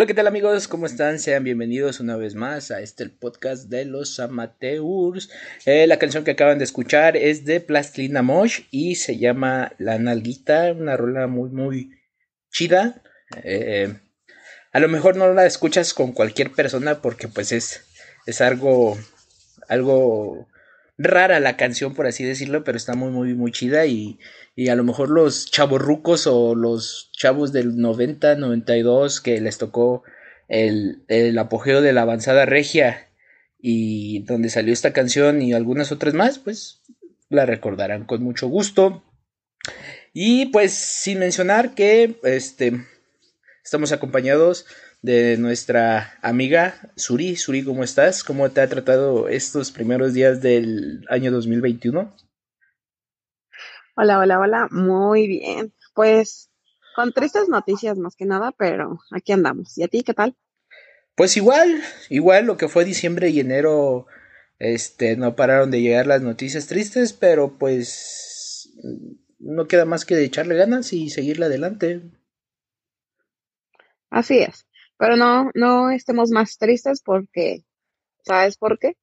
Hola, ¿qué tal amigos? ¿Cómo están? Sean bienvenidos una vez más a este podcast de los amateurs. Eh, la canción que acaban de escuchar es de Plastilina Mosh y se llama La Nalguita, una rola muy, muy chida. Eh, a lo mejor no la escuchas con cualquier persona porque pues es, es algo, algo rara la canción, por así decirlo, pero está muy, muy, muy chida y, y a lo mejor los rucos o los chavos del 90, 92 que les tocó el, el apogeo de la avanzada regia y donde salió esta canción y algunas otras más, pues la recordarán con mucho gusto. Y pues sin mencionar que este estamos acompañados de nuestra amiga Suri. Suri, ¿cómo estás? ¿Cómo te ha tratado estos primeros días del año 2021? Hola, hola, hola. Muy bien. Pues con tristes noticias más que nada, pero aquí andamos. ¿Y a ti qué tal? Pues igual, igual lo que fue diciembre y enero, este, no pararon de llegar las noticias tristes, pero pues no queda más que de echarle ganas y seguirle adelante. Así es. Pero no, no estemos más tristes porque, ¿sabes por qué?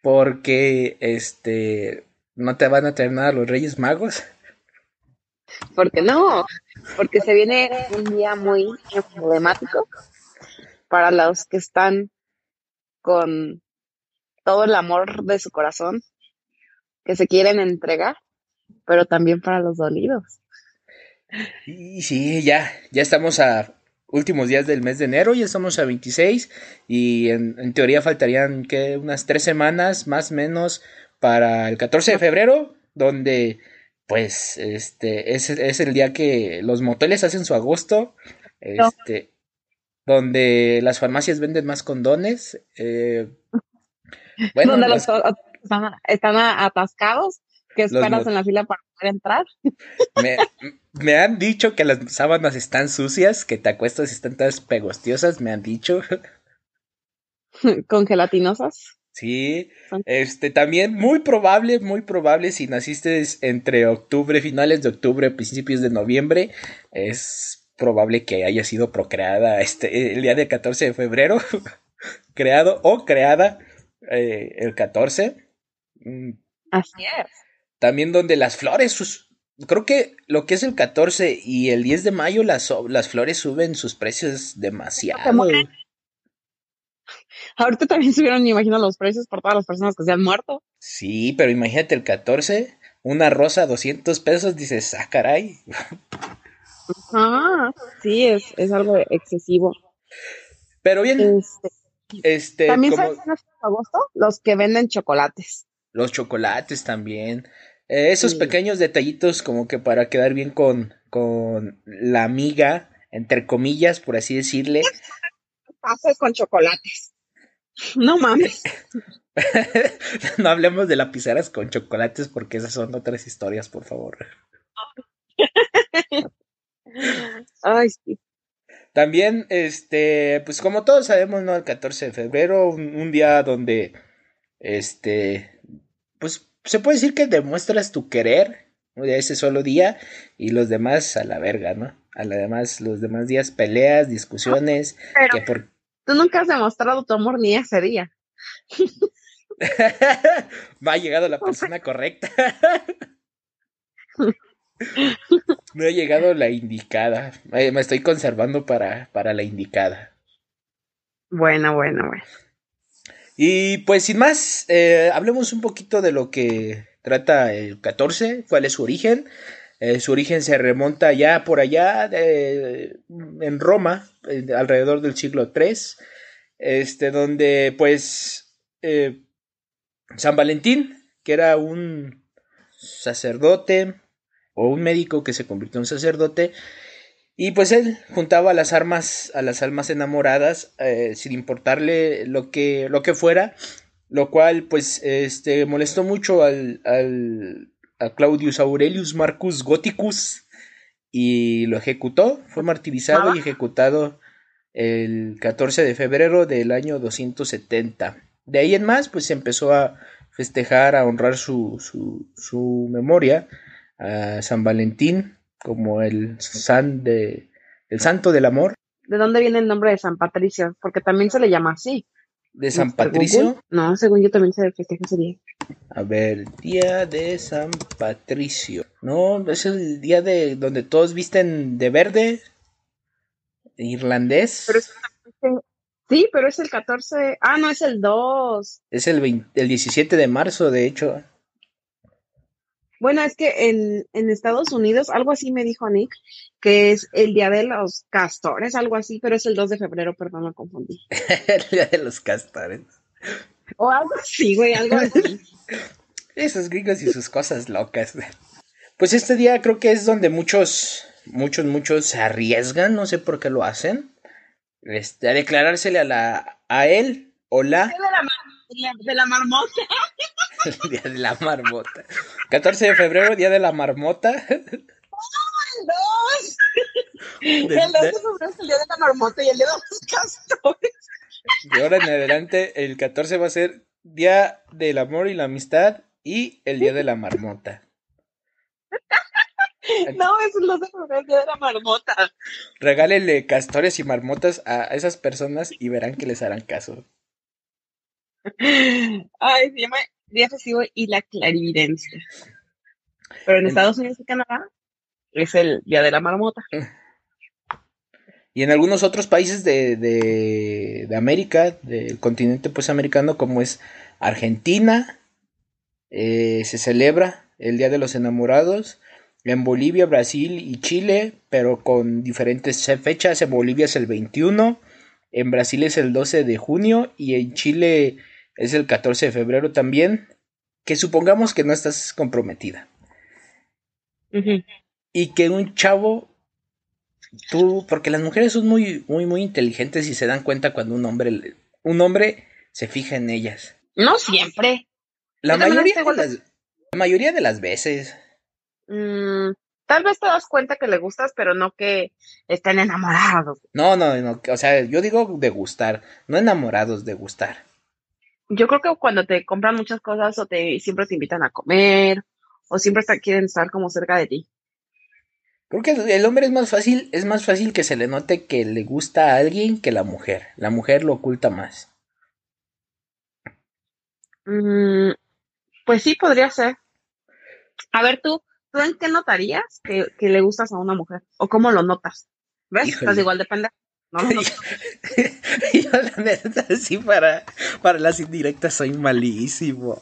Porque, este, no te van a tener nada los Reyes Magos. Porque no, porque se viene un día muy emblemático para los que están con todo el amor de su corazón, que se quieren entregar, pero también para los dolidos. Y sí, ya, ya estamos a últimos días del mes de enero, ya estamos a 26 y en, teoría faltarían que unas tres semanas más o menos para el 14 de febrero, donde pues este es, es el día que los moteles hacen su agosto, este, donde las farmacias venden más condones. Eh, bueno, donde los, están, atascados que esperas en la fila para poder entrar. Me, me, han dicho que las sábanas están sucias, que te acuestas y están todas pegostiosas, me han dicho. ¿Con gelatinosas? Sí, este también muy probable, muy probable si naciste entre octubre, finales de octubre, principios de noviembre, es probable que haya sido procreada este el día de 14 de febrero, creado o creada eh, el 14. Mm. Así es. También donde las flores, sus, creo que lo que es el 14 y el 10 de mayo las, las flores suben sus precios demasiado. Ahorita también subieron, me imagino, los precios por todas las personas que se han muerto. Sí, pero imagínate el 14, una rosa a 200 pesos, dices, ah, caray. Ajá, sí, es, es algo excesivo. Pero bien, este, este también como... sabes en agosto los que venden chocolates. Los chocolates también. Eh, esos pequeños detallitos como que para quedar bien con, con la amiga, entre comillas, por así decirle. Pases con chocolates. No mames. no hablemos de lapiceras con chocolates porque esas son otras historias, por favor. Ay, sí. También, este, pues como todos sabemos, ¿no? El 14 de febrero, un día donde, este, pues se puede decir que demuestras tu querer de ese solo día y los demás a la verga, ¿no? A los demás, los demás días peleas, discusiones, que por... Tú nunca has demostrado tu amor ni ese día. Me ha llegado la persona correcta. Me ha llegado la indicada. Me estoy conservando para, para la indicada. Bueno, bueno, bueno. Y pues sin más, eh, hablemos un poquito de lo que trata el 14, cuál es su origen. Eh, su origen se remonta ya por allá en Roma, alrededor del siglo III, este, donde pues eh, San Valentín, que era un sacerdote o un médico que se convirtió en sacerdote, y pues él juntaba las armas a las almas enamoradas eh, sin importarle lo que, lo que fuera, lo cual pues este molestó mucho al, al a Claudius Aurelius Marcus Gothicus y lo ejecutó, fue martirizado y ejecutado el 14 de febrero del año 270. De ahí en más pues se empezó a festejar, a honrar su, su, su memoria a San Valentín como el, san de, el santo del amor. de dónde viene el nombre de San Patricio, porque también se le llama así. ¿De San Patricio? No, según yo también se festeja ese día. A ver, día de San Patricio. No, es el día de donde todos visten de verde. Irlandés. Pero es, sí, pero es el 14. Ah, no, es el 2. Es el, el 17 de marzo, de hecho. Bueno, es que en, en, Estados Unidos, algo así me dijo Nick, que es el Día de los Castores, algo así, pero es el 2 de febrero, perdón, lo confundí. el Día de los Castores. O algo así, güey, algo así. Esos gringos y sus cosas locas. Pues este día creo que es donde muchos, muchos, muchos se arriesgan, no sé por qué lo hacen, este, a declarársele a la, a él o la... De la marmota. El día de la marmota. 14 de febrero, día de la marmota. el 2! El 2 de febrero es el día de la marmota y el día de los castores. De ahora en adelante, el 14 va a ser día del amor y la amistad y el día de la marmota. No, es el 2 de febrero, el día de la marmota. Regálenle castores y marmotas a esas personas y verán que les harán caso. Ay, se llama Día Festivo y la Clarividencia. Pero en Estados Unidos y Canadá es el Día de la Marmota. Y en algunos otros países de, de, de América, del continente pues americano, como es Argentina, eh, se celebra el Día de los Enamorados. En Bolivia, Brasil y Chile, pero con diferentes fechas. En Bolivia es el 21, en Brasil es el 12 de junio y en Chile es el 14 de febrero también, que supongamos que no estás comprometida. Y que un chavo, tú, porque las mujeres son muy, muy, muy inteligentes y se dan cuenta cuando un hombre, un hombre se fija en ellas. No siempre. La, mayoría de, las, la mayoría de las veces. Mm, tal vez te das cuenta que le gustas, pero no que estén enamorados. No, no, no, o sea, yo digo de gustar, no enamorados, de gustar yo creo que cuando te compran muchas cosas o te siempre te invitan a comer o siempre quieren estar como cerca de ti. Creo que el hombre es más fácil, es más fácil que se le note que le gusta a alguien que la mujer. La mujer lo oculta más. Mm, pues sí, podría ser. A ver, tú, ¿tú en qué notarías que, que le gustas a una mujer? ¿O cómo lo notas? ¿Ves? Estás igual depende. No, no, Yo la verdad sí para, para las indirectas soy malísimo.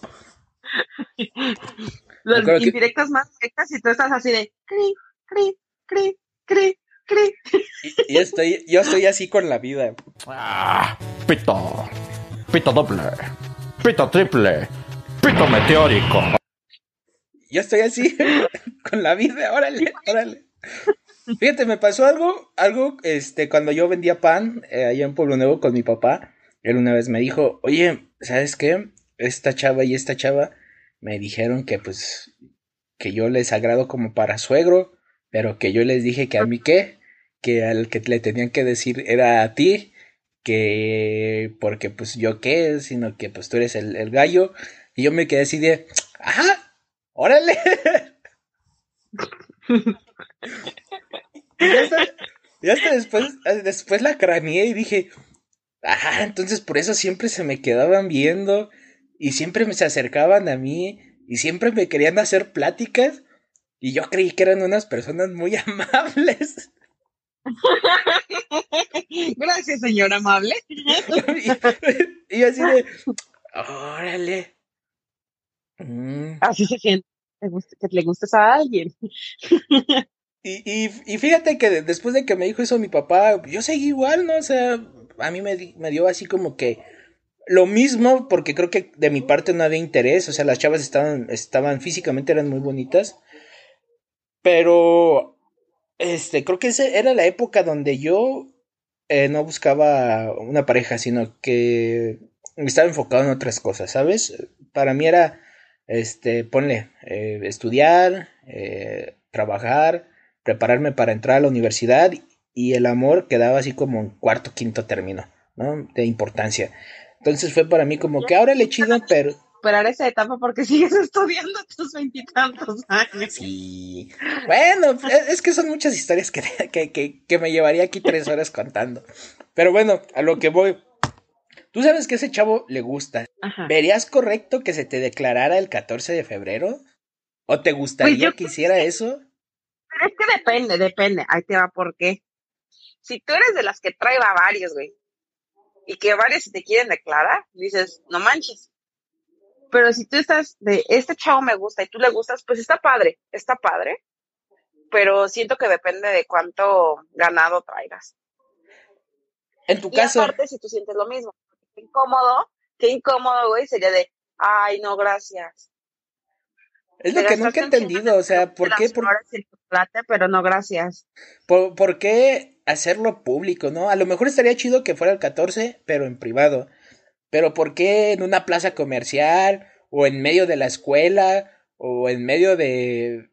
Las indirectas más directas y tú estás así de cri, cri, cri, cri, cri. Y, estoy, yo estoy así con la vida. Ah, pito, pito doble, pito triple, pito meteórico. Yo estoy así con la vida, órale, órale. Fíjate, me pasó algo, algo, este, cuando yo vendía pan eh, allá en Pueblo Nuevo con mi papá, él una vez me dijo, oye, ¿sabes qué? Esta chava y esta chava me dijeron que pues, que yo les agrado como para suegro, pero que yo les dije que a mí qué, que al que le tenían que decir era a ti, que porque pues yo qué, sino que pues tú eres el, el gallo, y yo me quedé así de, ajá, órale. y hasta, después, después la craneé y dije, ajá, entonces por eso siempre se me quedaban viendo y siempre me se acercaban a mí y siempre me querían hacer pláticas y yo creí que eran unas personas muy amables. Gracias, señor amable. y, así de, órale. Mm. Así se siente, que le gustes a alguien. Y, y, y, fíjate que después de que me dijo eso mi papá, yo seguí igual, ¿no? O sea, a mí me, me, dio así como que lo mismo, porque creo que de mi parte no había interés, o sea, las chavas estaban, estaban físicamente, eran muy bonitas, pero, este, creo que esa era la época donde yo eh, no buscaba una pareja, sino que estaba enfocado en otras cosas, ¿sabes? Para mí era, este, ponle, eh, estudiar, eh, trabajar, prepararme para entrar a la universidad y el amor quedaba así como en cuarto, quinto término, ¿no? De importancia. Entonces fue para mí como que ahora le chido, pero... superar esa etapa porque sigues estudiando tus veintitantos años. Sí. Bueno, e, es que son muchas historias que, que, que, que me llevaría aquí tres horas contando. Pero bueno, a lo que voy. Tú sabes que a ese chavo le gusta. Ajá. ¿Verías correcto que se te declarara el 14 de febrero? ¿O te gustaría Pues yo que hiciera eso? Que depende, depende. Ahí te va por qué. Si tú eres de las que trae a varios, güey, y que varios te quieren declarar, dices, no manches. Pero si tú estás de, este chavo me gusta y tú le gustas, pues está padre, está padre. Pero siento que depende de cuánto ganado traigas. En tu Y caso, aparte, si tú sientes lo mismo, qué incómodo, qué incómodo, güey, sería de, ay, no, gracias. es lo que nunca he entendido. O sea, ¿por qué, por, chocolate, pero no, gracias. por, por qué hacerlo público, no? A lo mejor estaría chido que fuera el 14, pero en privado. Pero ¿por qué en una plaza comercial? ¿O en medio de la escuela? ¿O en medio de...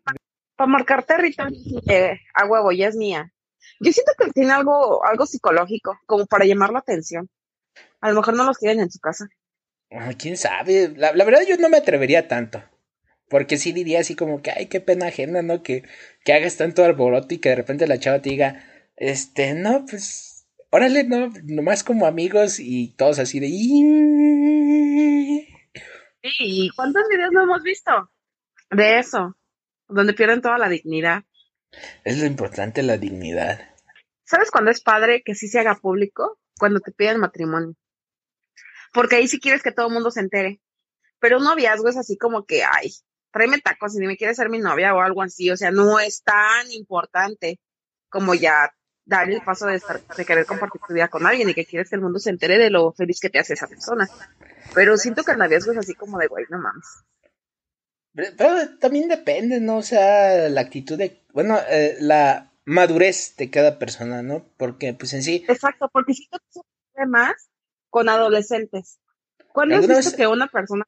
para marcar territorio eh, a huevo, ya es mía. Yo siento que tiene algo, algo psicológico, como para llamar la atención. A lo mejor no los quieren en su casa. Ah, ¿Quién sabe? La, la verdad yo no me atrevería tanto. Porque sí diría así como que, ay, qué pena ajena, ¿no? Que, que hagas tanto alboroto y que de repente la chava te diga, este, no, pues, órale, no, nomás como amigos y todos así de... Sí, ¿y cuántos videos no hemos visto? De eso, donde pierden toda la dignidad. Es lo importante, la dignidad. ¿Sabes cuándo es padre que sí se haga público? Cuando te piden matrimonio. Porque ahí sí quieres que todo el mundo se entere. Pero un noviazgo es así como que, ay, tráeme tacos y ni me quieres ser mi novia o algo así. O sea, no es tan importante como ya dar el paso de, estar, de querer compartir tu vida con alguien y que quieres que el mundo se entere de lo feliz que te hace esa persona. Pero siento que el noviazgo es así como de, güey, no mames. Pero pero también depende, ¿no? O sea, la actitud de, bueno, eh, la madurez de cada persona, ¿no? Porque, pues en sí, Exacto, porque siento que se más con adolescentes. ¿Cuándo has ¿Alguna visto que una persona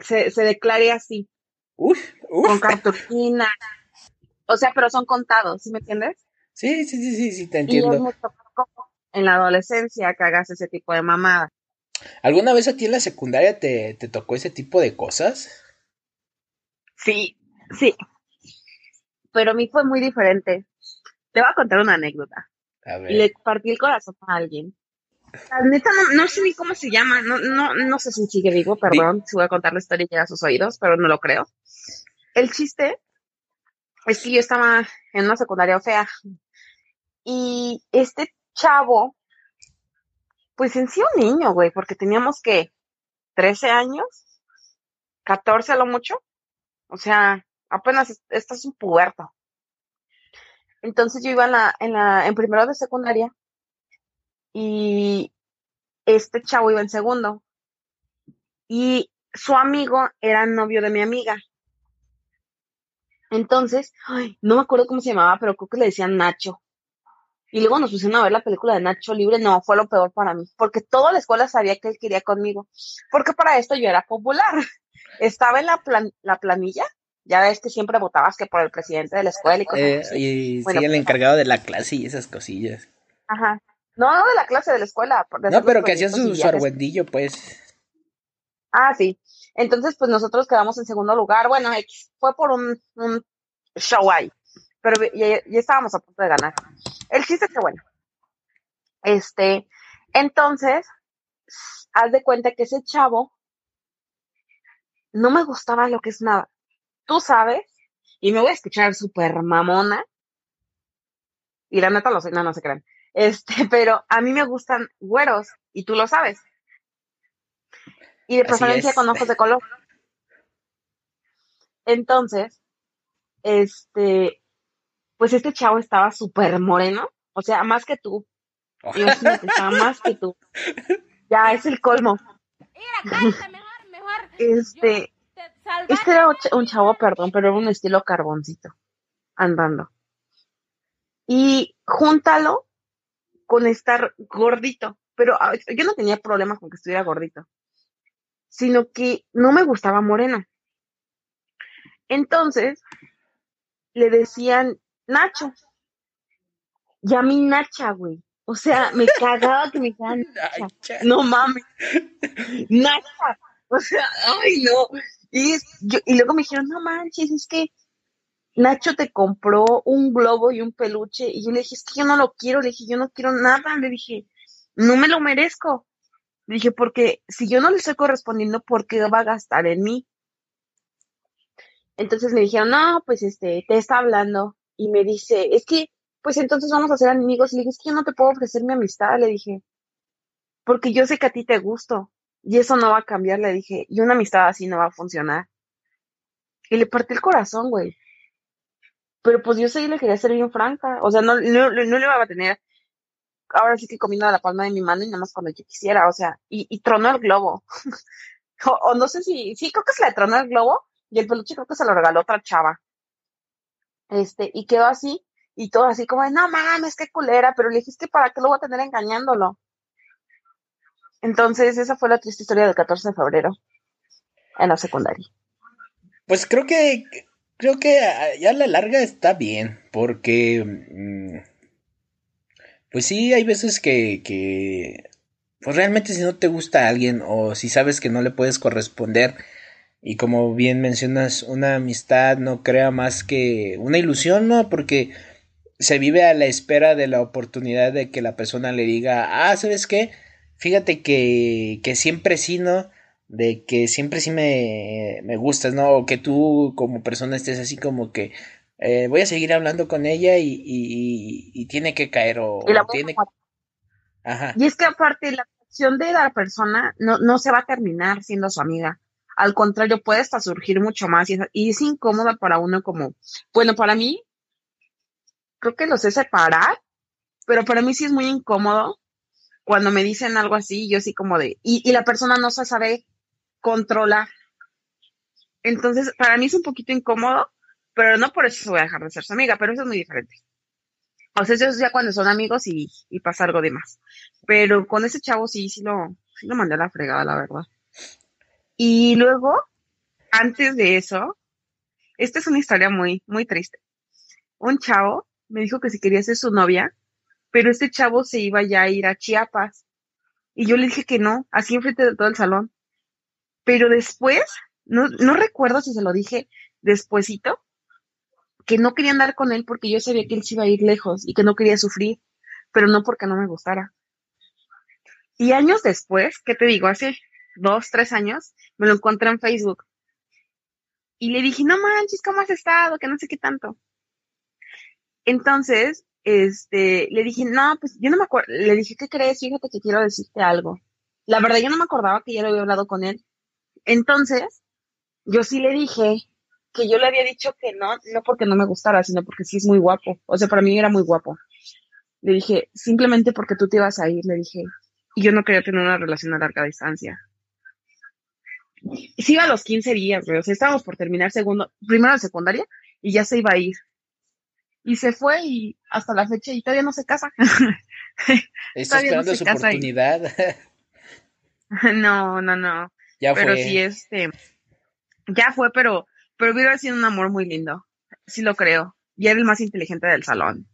se, se declare así, uff, con uff. cartulina? O sea, pero son contados, ¿sí me entiendes? Sí, sí, sí, sí, sí, te Y es entiendo. mucho como en la adolescencia que hagas ese tipo de mamada. ¿Alguna vez a ti en la secundaria te, te tocó ese tipo de cosas? Sí, sí. Pero a mí fue muy diferente. Te voy a contar una anécdota. A Y ver. le partí el corazón a alguien. La neta, no, no sé ni cómo se llama. No, no, no sé si sigue vivo, perdón. Si voy a contar la historia y llega a sus oídos, pero no lo creo. El chiste es que yo estaba en una secundaria fea. Y este chavo, pues en sí un niño, güey, porque teníamos que 13 años, 14 a lo mucho. O sea, apenas es- esto es un puberto. Entonces yo iba en la, en la, en primero de secundaria y este chavo iba en segundo. Y su amigo era novio de mi amiga. Entonces, ay, no me acuerdo cómo se llamaba, pero creo que le decían Nacho. Y luego nos pusieron a ver la película de Nacho Libre. No, fue lo peor para mí, porque toda la escuela sabía que él quería conmigo. Porque para esto yo era popular. Estaba en la, plan- la planilla. Ya ves que siempre votabas que por el presidente de la escuela y cosas Eh, así. y Bueno, el pues, encargado de la clase y esas cosillas. Ajá. No, no de la clase de la escuela. de No, los pero que hacían su, su argüendillo, pues. Ah, sí. Entonces, pues nosotros quedamos en segundo lugar. Bueno, fue por un, un show ahí. Pero ya, ya estábamos a punto de ganar. El chiste es que, bueno, este, entonces, haz de cuenta que ese chavo no me gustaba lo que es nada. Tú sabes, y me voy a escuchar súper mamona, y la neta lo sé, no, no se crean. Este, pero a mí me gustan güeros, y tú lo sabes. Y de Así preferencia es. con ojos de color. Entonces, este, pues este chavo estaba súper moreno, o sea, más que tú. Imagínate, estaba más que tú. Ya, es el colmo. Mira, cállate mejor, mejor. Este, este era un chavo, perdón, pero era un estilo carboncito, andando. Y júntalo con estar gordito, pero ah, yo no tenía problemas con que estuviera gordito, sino que no me gustaba moreno. Entonces, le decían Nacho. Y a mí Nacha, güey. O sea, me cagaba que me dijeran no mames. Nacha. O sea, ay, no. Y, es- yo, y luego me dijeron, no manches, es que Nacho te compró un globo y un peluche. Y yo le dije, es que yo no lo quiero. Le dije, yo no quiero nada. Le dije, no me lo merezco. Le dije, porque si yo no le estoy correspondiendo, ¿por qué va a gastar en mí? Entonces me dijeron, no, pues este, te está hablando. Y me dice, es que, pues entonces vamos a ser amigos. Y le dije, es que yo no te puedo ofrecer mi amistad. Le dije, porque yo sé que a ti te gusto. Y eso no va a cambiar. Le dije, y una amistad así no va a funcionar. Y le partí el corazón, güey. Pero pues yo sí le quería ser bien franca. O sea, no, no, no le iba a tener ahora sí que comiendo a la palma de mi mano y nada más cuando yo quisiera. O sea, y, tronó el globo. o, no sé si, sí, creo que se le tronó el globo y el peluche creo que se lo regaló otra chava. Este, y quedó así, y todo así como de, no mames, qué culera, pero le que para qué lo voy a tener engañándolo. Entonces, esa fue la triste historia del 14 de febrero en la secundaria. Pues creo que creo que a- ya a la larga está bien, porque mm, pues sí, hay veces que, que pues realmente si no te gusta a alguien o si sabes que no le puedes corresponder y como bien mencionas, una amistad no crea más que una ilusión, ¿no? Porque se vive a la espera de la oportunidad de que la persona le diga, ah, ¿sabes qué? Fíjate que, que siempre sí, ¿no? De que siempre sí me, me gustas, ¿no? O que tú como persona estés así como que eh, voy a seguir hablando con ella y, y, y- y tiene que caer o, Y la o tiene... Ajá. Y es que aparte la acción de la persona no, no se va a terminar siendo su amiga. Al contrario, puede hasta surgir mucho más y es, y es incómoda para uno como, bueno, para mí, creo que lo sé separar, pero para mí sí es muy incómodo cuando me dicen algo así, yo así como de, y, y la persona no se sabe controlar. Entonces, para mí es un poquito incómodo, pero no por eso voy a dejar de ser su amiga, pero eso es muy diferente. O sea, eso es ya cuando son amigos y, y pasa algo de más. Pero con ese chavo sí, sí lo, sí lo mandé a la fregada, la verdad. Y luego, antes de eso, esta es una historia muy, muy triste. Un chavo me dijo que si quería ser su novia, pero este chavo se iba ya a ir a Chiapas. Y yo le dije que no, así enfrente de todo el salón. Pero después, no, no recuerdo si se lo dije despuesito, que no quería andar con él porque yo sabía que él se iba a ir lejos y que no quería sufrir, pero no porque no me gustara. Y años después, ¿qué te digo? Hace dos, tres años, me lo encontré en Facebook. Y le dije, no manches, ¿cómo has estado? Que no sé qué tanto. Entonces, este, le dije, no, pues yo no me acuerdo, le dije, ¿qué crees? Fíjate que quiero decirte algo. La verdad, yo no me acordaba que ya lo había hablado con él. Entonces, yo sí le dije que yo le había dicho que no, no porque no me gustara, sino porque sí es muy guapo. O sea, para mí era muy guapo. Le dije, simplemente porque tú te ibas a ir, le dije, y yo no quería tener una relación a larga distancia. Y sí iba a los 15 días, güey. O sea, estábamos por terminar segundo, primero de secundaria, y ya se iba a ir. Y se fue y hasta la fecha y todavía no se casa. Está no esperando se su oportunidad. no, no, no. Ya pero fue. sí, este, ya fue, pero, pero hubiera sido un amor muy lindo. Sí lo creo. Y era el más inteligente del salón.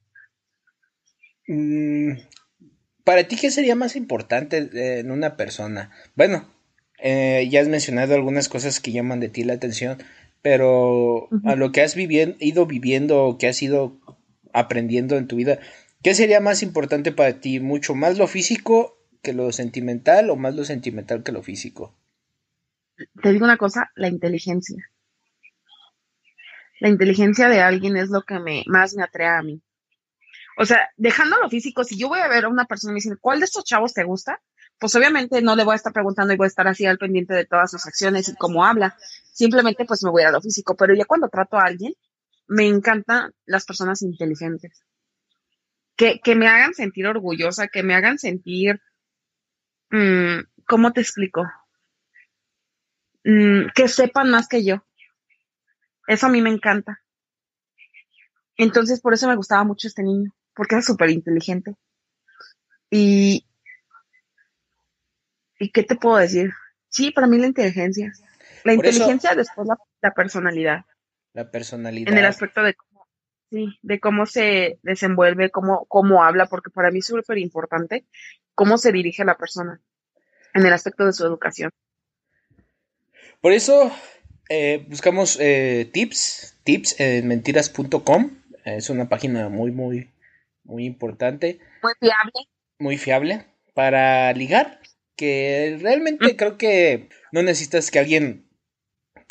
Mm, Para ti, ¿qué sería más importante eh, en una persona? Bueno, eh, ya has mencionado algunas cosas que llaman de ti la atención, pero a lo que has viviendo, ido viviendo o que has ido aprendiendo en tu vida, ¿qué sería más importante para ti? ¿Mucho más lo físico que lo sentimental o más lo sentimental que lo físico? Te digo una cosa, la inteligencia. La inteligencia de alguien es lo que me, más me atrae a mí. O sea, dejando lo físico, si yo voy a ver a una persona y me dicen, ¿cuál de estos chavos te gusta? Pues obviamente no le voy a estar preguntando y voy a estar así al pendiente de todas sus acciones y cómo habla. Simplemente pues me voy a lo físico. Pero ya cuando trato a alguien, me encantan las personas inteligentes. Que, que me hagan sentir orgullosa, que me hagan sentir, mm, ¿cómo te explico? Mm, que sepan más que yo. Eso a mí me encanta. Entonces, por eso me gustaba mucho este niño, porque era súper inteligente. Y, ¿y qué te puedo decir? Sí, para mí la inteligencia. La Por eso- inteligencia, después la, la personalidad, La personalidad. en el aspecto de cómo, sí, de cómo se desenvuelve, cómo, cómo habla, porque para mí es súper importante cómo se dirige a la persona, en el aspecto de su educación. Por eso eh, buscamos eh, tips, tips en mentiras.com. Es una página muy, muy, muy importante, Muy fiable. muy fiable para ligar. Que realmente creo que no necesitas que alguien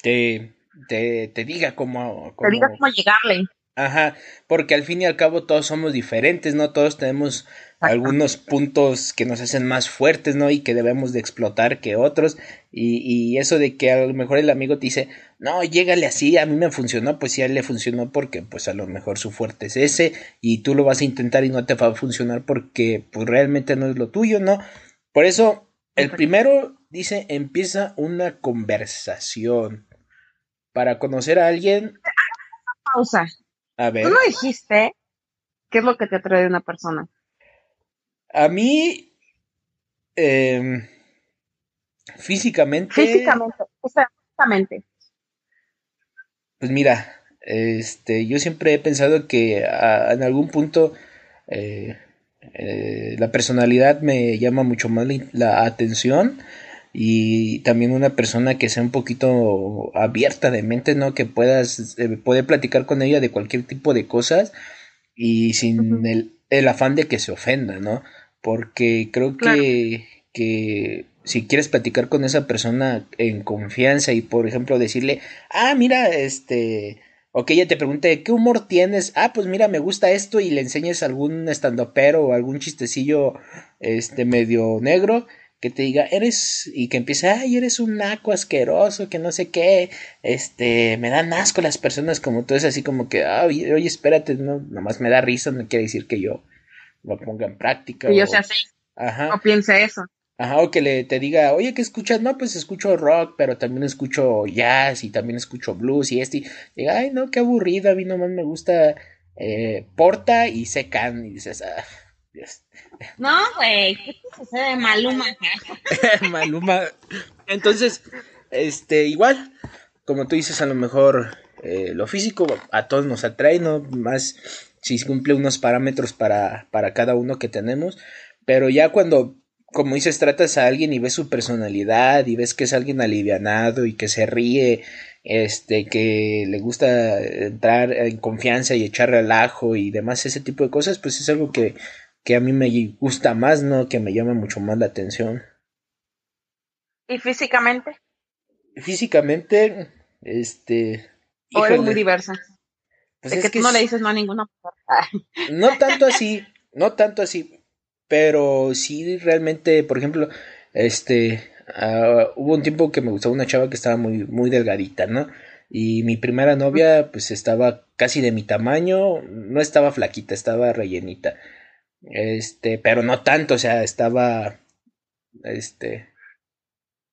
te, te, te diga cómo, Te cómo- diga cómo llegarle. Ajá, porque al fin y al cabo todos somos diferentes, ¿no? Todos tenemos algunos puntos que nos hacen más fuertes, ¿no? Y que debemos de explotar que otros. Y, y eso de que a lo mejor el amigo te dice, no, llégale así, a mí me funcionó, pues sí, a él le funcionó porque pues a lo mejor su fuerte es ese y tú lo vas a intentar y no te va a funcionar porque pues realmente no es lo tuyo, ¿no? Por eso, el primero dice, empieza una conversación. Para conocer a alguien, Pausa. A ver. Tú no dijiste qué es lo que te atrae de una persona. A mí, em, físicamente, Físicamente. O sea, físicamente. pues mira, este, yo siempre he pensado que a- en algún punto eh, eh, la personalidad me llama mucho más la, la atención y también una persona que sea un poquito abierta de mente, ¿no? Que puedas eh, poder platicar con ella de cualquier tipo de cosas y sin el, el afán de que se ofenda, ¿no? Porque creo Claro. que, que si quieres platicar con esa persona en confianza y, por ejemplo, decirle, ah, mira, este, o que ella te pregunte, ¿qué humor tienes? Ah, pues mira, me gusta esto y le enseñes algún estandopero o algún chistecillo, este, medio negro, que te diga, eres, y que empiece, ay, eres un naco asqueroso, que no sé qué, este, me dan asco las personas como tú, es así como que, ay, oye, espérate, no, nomás me da risa, no quiere decir que yo lo ponga en práctica. Que yo o- sea así. Ajá. No piense eso. Ajá, o que le te diga, oye, ¿qué escuchas? No, pues escucho rock, pero también escucho jazz y también escucho blues y este. Y diga, ay, no, qué aburrido, a mí nomás me gusta eh, Porta y Secan. Y dices, ah. No, güey. ¿Qué te sucede de Maluma? Maluma. Entonces, este, igual, como tú dices, a lo mejor eh, lo físico a todos nos atrae, ¿no? Más si cumple unos parámetros para, para cada uno que tenemos, pero ya cuando, como dices, tratas a alguien y ves su personalidad y ves que es alguien alivianado y que se ríe, este, que le gusta entrar en confianza y echar relajo y demás, ese tipo de cosas, pues es algo que, que a mí me gusta más, ¿no? Que me llama mucho más la atención. ¿Y físicamente? Físicamente, este. ¿O eres híjole, muy diversa? pues es que, que tú no le dices no a ninguna mujer. No tanto así, no tanto así, pero sí realmente, por ejemplo, este, ah, hubo un tiempo que me gustaba una chava que estaba muy, muy delgadita, ¿no? Y mi primera novia, pues estaba casi de mi tamaño, no estaba flaquita, estaba rellenita, este, pero no tanto, o sea, estaba, este,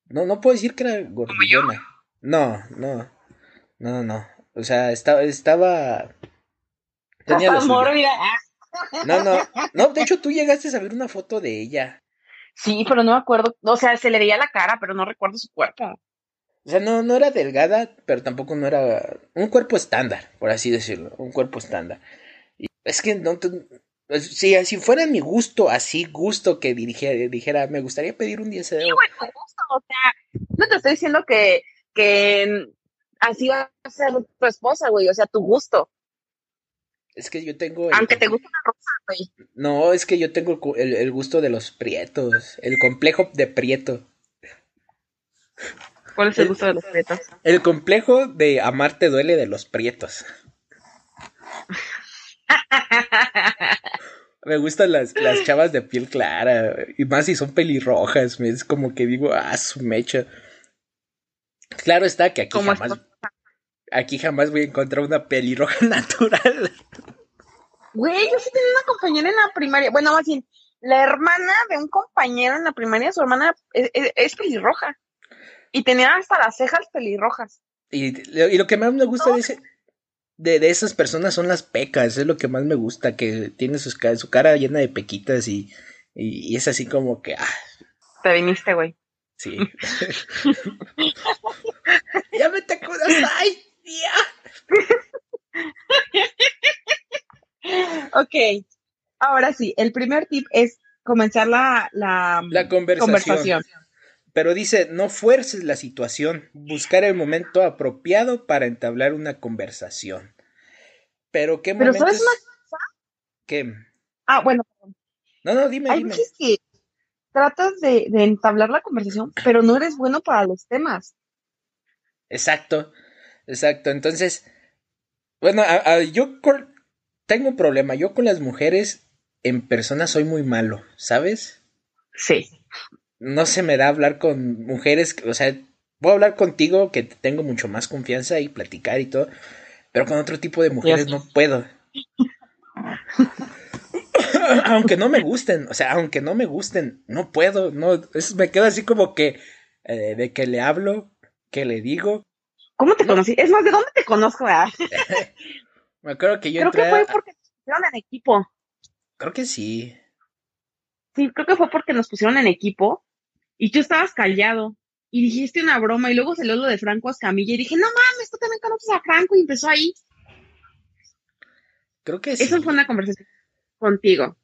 no, no puedo decir que era gordillona, no, no, no, no, o sea, estaba, estaba, tenía No, no, no, de hecho tú llegaste a ver una foto de ella. Sí, pero no me acuerdo. O sea, se le veía la cara, pero no recuerdo su cuerpo. O sea, no, no era delgada, pero tampoco no era un cuerpo estándar, por así decirlo, un cuerpo estándar. Y es que no, si, si fuera mi gusto, así gusto que dijera, dijera, me gustaría pedir un deseo. Sí, güey, tu gusto. O sea, no te estoy diciendo que, que así va a ser tu esposa, güey. O sea, tu gusto. Es que yo tengo el- Aunque te guste una rosa, güey. no, es que yo tengo el el, el gusto de los prietos, el complejo de prieto, ¿Cuál es el gusto de los prietos? el complejo de amarte duele de los prietos. Me gustan las, las chavas de piel clara, y más si son pelirrojas, es como que digo, ah, su mecha. Claro está que aquí jamás, aquí jamás voy a encontrar una pelirroja natural. Güey, yo sí tenía una compañera en la primaria. Bueno, más bien, la hermana de un compañero en la primaria, su hermana es, es- es pelirroja. Y tenía hasta las cejas pelirrojas. Y, y lo que más me gusta de, ese, de, de esas personas son las pecas, es lo que más me gusta, que tiene sus, su cara llena de pequitas y, y, y es así como que, ah, Te viniste, güey. sí. ya me te acuerdas, ay, ya. Ok. Ahora sí, el primer tip es comenzar la, la, La conversación. conversación. Pero dice, no fuerces la situación, buscar el momento apropiado para entablar una conversación. Pero qué Pero momentos... ¿sabes una ¿Qué? Ah, bueno, No, no, dime, hay dime. veces que tratas de, de entablar la conversación, pero no eres bueno para los temas. Exacto, exacto. Entonces, bueno, a- a- yo con- tengo un problema. Yo con las mujeres en persona soy muy malo, ¿sabes? Sí. No se me da hablar con mujeres, o sea, puedo hablar contigo que te tengo mucho más confianza y platicar y todo, pero con otro tipo de mujeres no puedo. aunque no me gusten, o sea, aunque no me gusten, no puedo, no, es- me quedo así como que eh, de que le hablo, que le digo. ¿Cómo te conocí? Es más, ¿de dónde te conozco? ah? Me acuerdo que yo Creo entré que fue a- porque nos pusieron en equipo. Creo que sí. Sí, creo que fue porque nos pusieron en equipo y tú estabas callado y dijiste una broma y luego salió lo de Franco Escamilla y dije, no mames, tú también conoces a Franco y empezó ahí. Creo que sí. Eso fue una conversación contigo.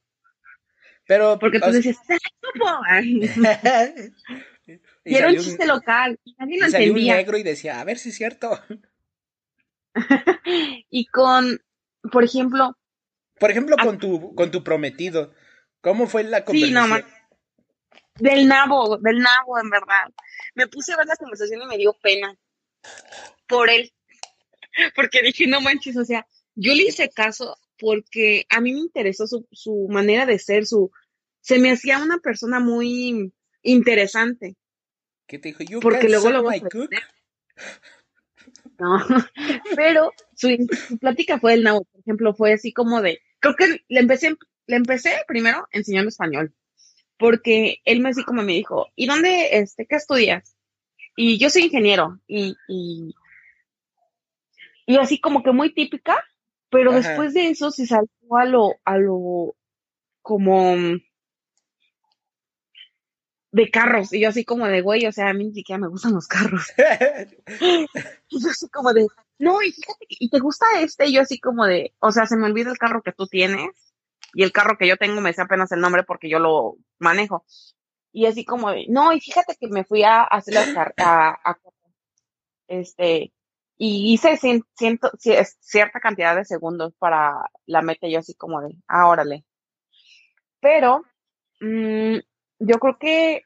Pero Porque tú decías, ¡se la chupo! Ay, y Y era un chiste local y nadie lo y salió un negro y decía, a ver si es cierto. Y con, por ejemplo, Por ejemplo, Ah. con tu, con tu prometido. ¿Cómo fue la Sí, no, conversación? Del nabo, del nabo, en verdad. Me puse a ver la conversación y me dio pena por él. Porque dije, no manches, o sea, yo le hice caso porque a mí me interesó su, su manera de ser, su, se me hacía una persona muy interesante. ¿Qué te dijo? You Porque luego lo cook. No, pero su, su plática fue del nabo, por ejemplo, fue así como de, creo que le empecé, le empecé primero enseñando español, porque él me así como me dijo, ¿y dónde, este, qué estudias? Y yo soy ingeniero, y, y, y así como que muy típica, pero Ajá. después de eso se saltó a lo, a lo, como, de carros, y yo así como de, güey, o sea, a mí ni siquiera me gustan los carros. Y yo así como de, no, y fíjate, ¿y te gusta este? Y yo así como de, o sea, se me olvida el carro que tú tienes y el carro que yo tengo me sé apenas el nombre porque yo lo manejo. Y así como no, y fíjate que me fui a hacer las car a, a- este, y hice cien- ciento- ci- cierta cantidad de segundos para la meta yo así como de, ah, órale. Pero, mm, yo creo que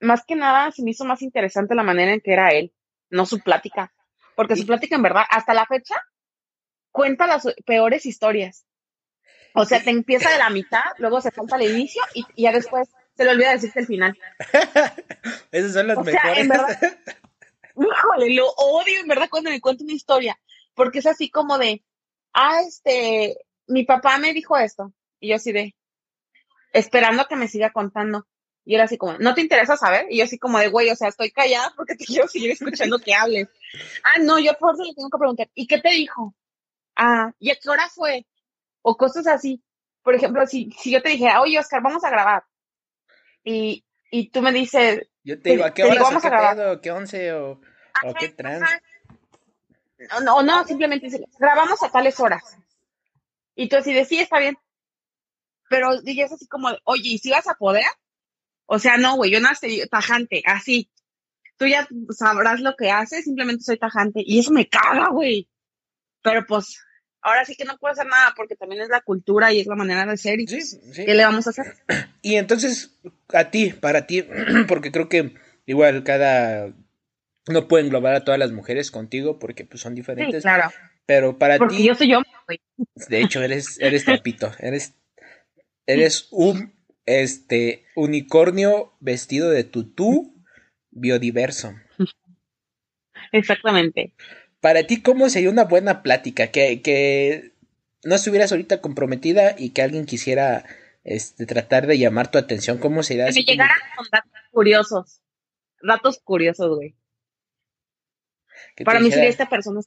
más que nada se me hizo más interesante la manera en que era él, no su plática. Porque su plática, en verdad, hasta la fecha, cuenta las peores historias. O sea, te empieza de la mitad, luego se falta el inicio y, y ya después se le olvida decirte el final. Esas son las O sea, mejores. en verdad. Híjole, lo odio en verdad cuando me cuenta una historia. Porque es así como de, ah, este, mi papá me dijo esto. Y yo así de, esperando a que me siga contando. Y él así como, ¿no te interesa saber? Y yo así como de, güey, o sea, estoy callada porque te quiero seguir escuchando que hables. Ah, no, yo por eso le tengo que preguntar, ¿y qué te dijo? Ah, ¿y a qué hora fue? O cosas así. Por ejemplo, si, si yo te dijera, oye, Oscar, vamos a grabar. Y, y tú me dices, Yo te digo, ¿a qué o vamos a grabar. pedo? ¿Qué once o, o qué trans? Ajá. No, no, simplemente dice, grabamos a tales horas. Y tú así de, sí, está bien. Pero dices así como, oye, ¿y si vas a poder? O sea, no, güey, yo no estoy tajante, así. Tú ya sabrás lo que haces, simplemente soy tajante. Y eso me caga, güey. Pero pues, ahora sí que no puedo hacer nada porque también es la cultura y es la manera de ser. Y Sí, pues, sí. ¿qué le vamos a hacer? Y entonces, a ti, para ti, porque creo que igual cada... No puedo englobar a todas las mujeres contigo porque pues son Sí, diferentes. claro. Pero para Porque ti, yo soy yo, güey. de hecho, eres, eres trapito. Eres, eres un este unicornio vestido de tutú biodiverso. Exactamente. Para ti, ¿cómo sería una buena plática? Que, que no estuvieras ahorita comprometida y que alguien quisiera este, tratar de llamar tu atención. ¿Cómo sería? Que me llegaran con datos curiosos. Datos curiosos, güey. Para mí sería esta persona.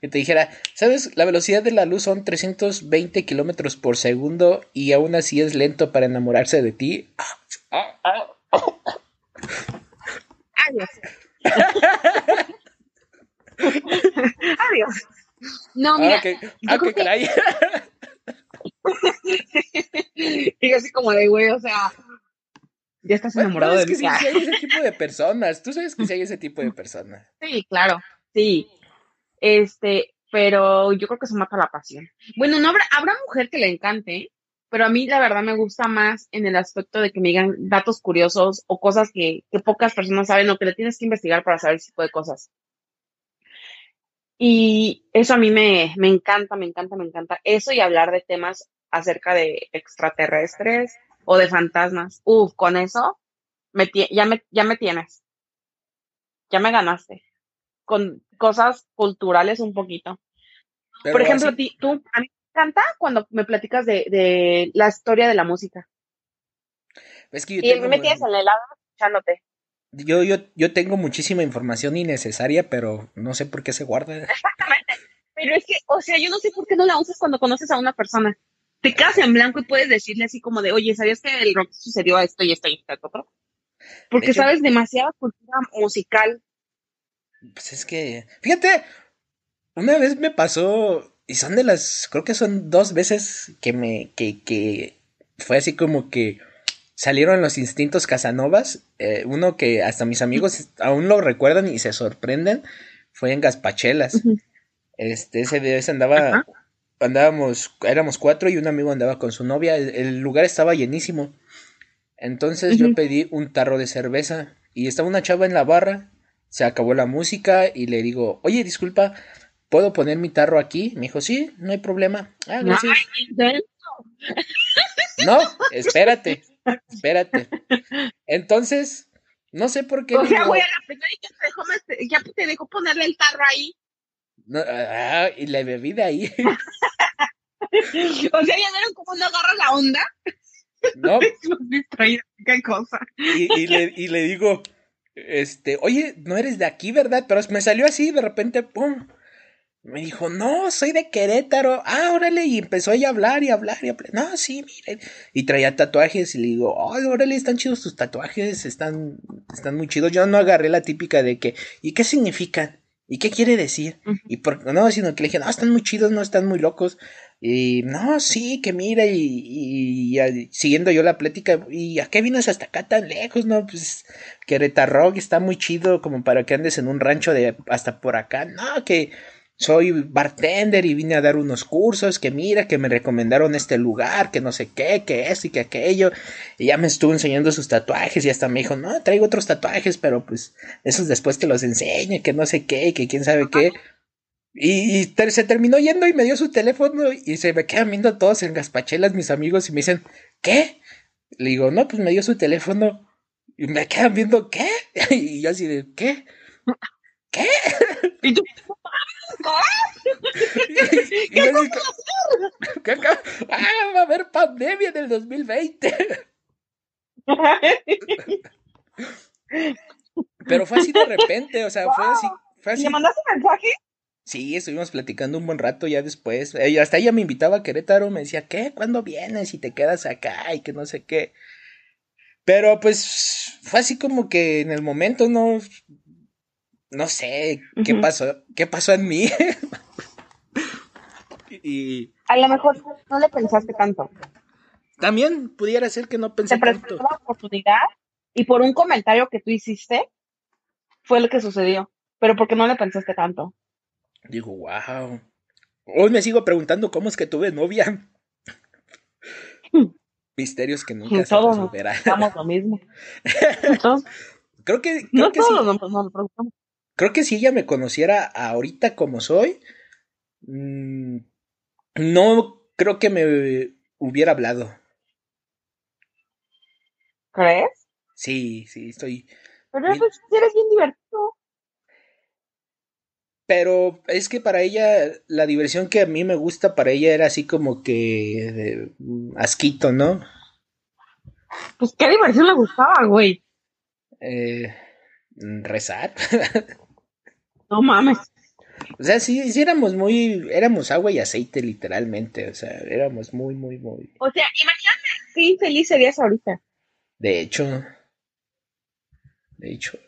que te dijera, ¿sabes? La velocidad de la luz son 320 kilómetros por segundo y aún así es lento para enamorarse de ti. Adiós. Adiós. No, mira, ah, yo ah, creo qué caray. y yo así como de güey, o sea, Ya estás Bueno, enamorado es de que mí. sí, sí hay ese tipo de personas. Tú sabes que sí hay ese tipo de personas. Sí, claro, sí. Este, pero yo creo que se mata la pasión. Bueno, no habrá, habrá mujer que le encante, pero a mí la verdad me gusta más en el aspecto de que me digan datos curiosos o cosas que, que pocas personas saben o que le tienes que investigar para saber ese tipo de cosas. Y eso a mí me, me encanta, me encanta, me encanta. Eso y hablar de temas acerca de extraterrestres o de fantasmas. Uf, con eso me ya, me, ya me tienes. Ya me ganaste. Con cosas culturales un poquito. Pero Por ejemplo, así- tú, a mí me encanta cuando me platicas de, de la historia de la música. es que yo Y a mí tengo, me tienes en el helado escuchándote. Yo, yo, yo tengo muchísima información innecesaria, pero no sé por qué se guarda. Pero es que, o sea, yo no sé por qué no la usas cuando conoces a una persona. Te quedas en blanco y puedes decirle así como de, oye, ¿sabías que el rock sucedió a esto y esto y esto otro? Porque De hecho- sabes demasiada cultura musical. Pues es que, fíjate, una vez me pasó, y son de las, creo que son dos veces que me, que, que fue así como que salieron los instintos Casanovas. eh, uno que hasta mis amigos aún lo recuerdan y se sorprenden, fue en Gaspachelas. Este, ese día andaba, andábamos, éramos cuatro y un amigo andaba con su novia, el, el lugar estaba llenísimo. Entonces yo pedí un tarro de cerveza y estaba una chava en la barra, se acabó la música y le digo, oye, disculpa, ¿puedo poner mi tarro aquí? Me dijo, sí, no hay problema. Ah, gracias. No, espérate, espérate. Entonces, no sé por qué. O sea, güey, a la primera te dejó, ya te dejó ponerle el tarro ahí. no, ah, y la bebí de ahí. O sea, ya vieron cómo no agarra la onda. No, qué cosa. y, y le, y le digo, este, oye, no eres de aquí, ¿verdad? Pero me salió así, de repente, pum. Me dijo, no, soy de Querétaro. Ah, órale, y empezó ella a hablar y a hablar y a hablar. No, sí, miren. Y traía tatuajes y le digo, ay, órale, están chidos tus tatuajes, están, están muy chidos. Yo no agarré la típica de que, ¿y qué significan? ¿Y qué quiere decir? Y por, no, sino que le dije, no, están muy chidos, no están muy locos. Y no, sí, que mira, y, y, y siguiendo yo la plática, ¿y a qué vienes hasta acá tan lejos? No, pues Querétaro está muy chido como para que andes en un rancho de hasta por acá. No, que soy bartender y vine a dar unos cursos, que mira, que me recomendaron este lugar, que no sé qué, que esto y que aquello. Y ya me estuvo enseñando sus tatuajes y hasta me dijo, no, traigo otros tatuajes, pero pues esos después te los enseño, que no sé qué, que quién sabe qué. Y, y ter- se terminó yendo y me dio su teléfono y se me quedan viendo todos en gaspachelas mis amigos y me dicen, ¿qué? Le digo, no, pues me dio su teléfono y me quedan viendo, ¿qué? Y yo así de, ¿qué? ¿Qué? Y tú, ¿qué acá? Ah, va a haber pandemia en el 2020. Pero fue así de repente, o sea, fue así, fue ¿Y así. le mandaste mensaje? Sí, estuvimos platicando un buen rato ya después. Hasta ella me invitaba a Querétaro, me decía, ¿qué? ¿Cuándo vienes? Y te quedas acá y que no sé qué. Pero pues fue así como que en el momento no, no sé qué pasó, qué pasó en mí. y A lo mejor no le pensaste tanto. también pudiera ser que no pensé Se presentó tanto. la oportunidad y por un comentario que tú hiciste fue lo que sucedió. Pero porque no le pensaste tanto. Digo, wow. Hoy me sigo preguntando cómo es que tuve novia. Misterios que nunca se Todos resolverán. preguntamos lo mismo. Entonces, Creo que, creo no que sí. todos nos, nos lo preguntamos. Creo que si ella me conociera ahorita como soy, mm, no creo que me hubiera hablado. ¿Crees? Sí, sí, estoy. Pero Bien. pues eres bien divertido. Pero es que para ella, la diversión que a mí me gusta para ella era así como que mm, asquito, ¿no? Pues qué diversión le gustaba, güey. Eh, rezar. No mames. o sea, sí, sí éramos muy, éramos agua y aceite literalmente, o sea, éramos muy, muy, muy. O sea, imagínate qué infeliz serías ahorita. De hecho, de hecho.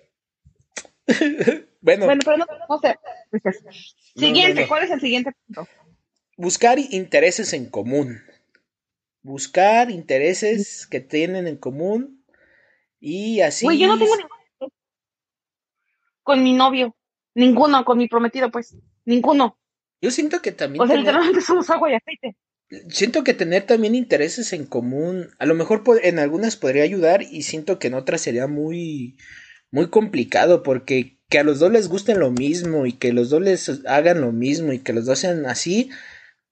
bueno, Bueno, pero no, no sé. Siguiente, no. ¿cuál es el siguiente punto? buscar intereses en común. Buscar intereses que tienen en común Y así. Güey, yo no tengo ninguno. Con mi novio. Ninguno, con mi prometido, pues. Ninguno. Yo siento que también. O sea, tener- literalmente somos agua y aceite. Siento que tener también intereses en común, a lo mejor en algunas podría ayudar y siento que en otras sería muy, muy complicado porque que a los dos les gusten lo mismo y que los dos les hagan lo mismo y que los dos sean así,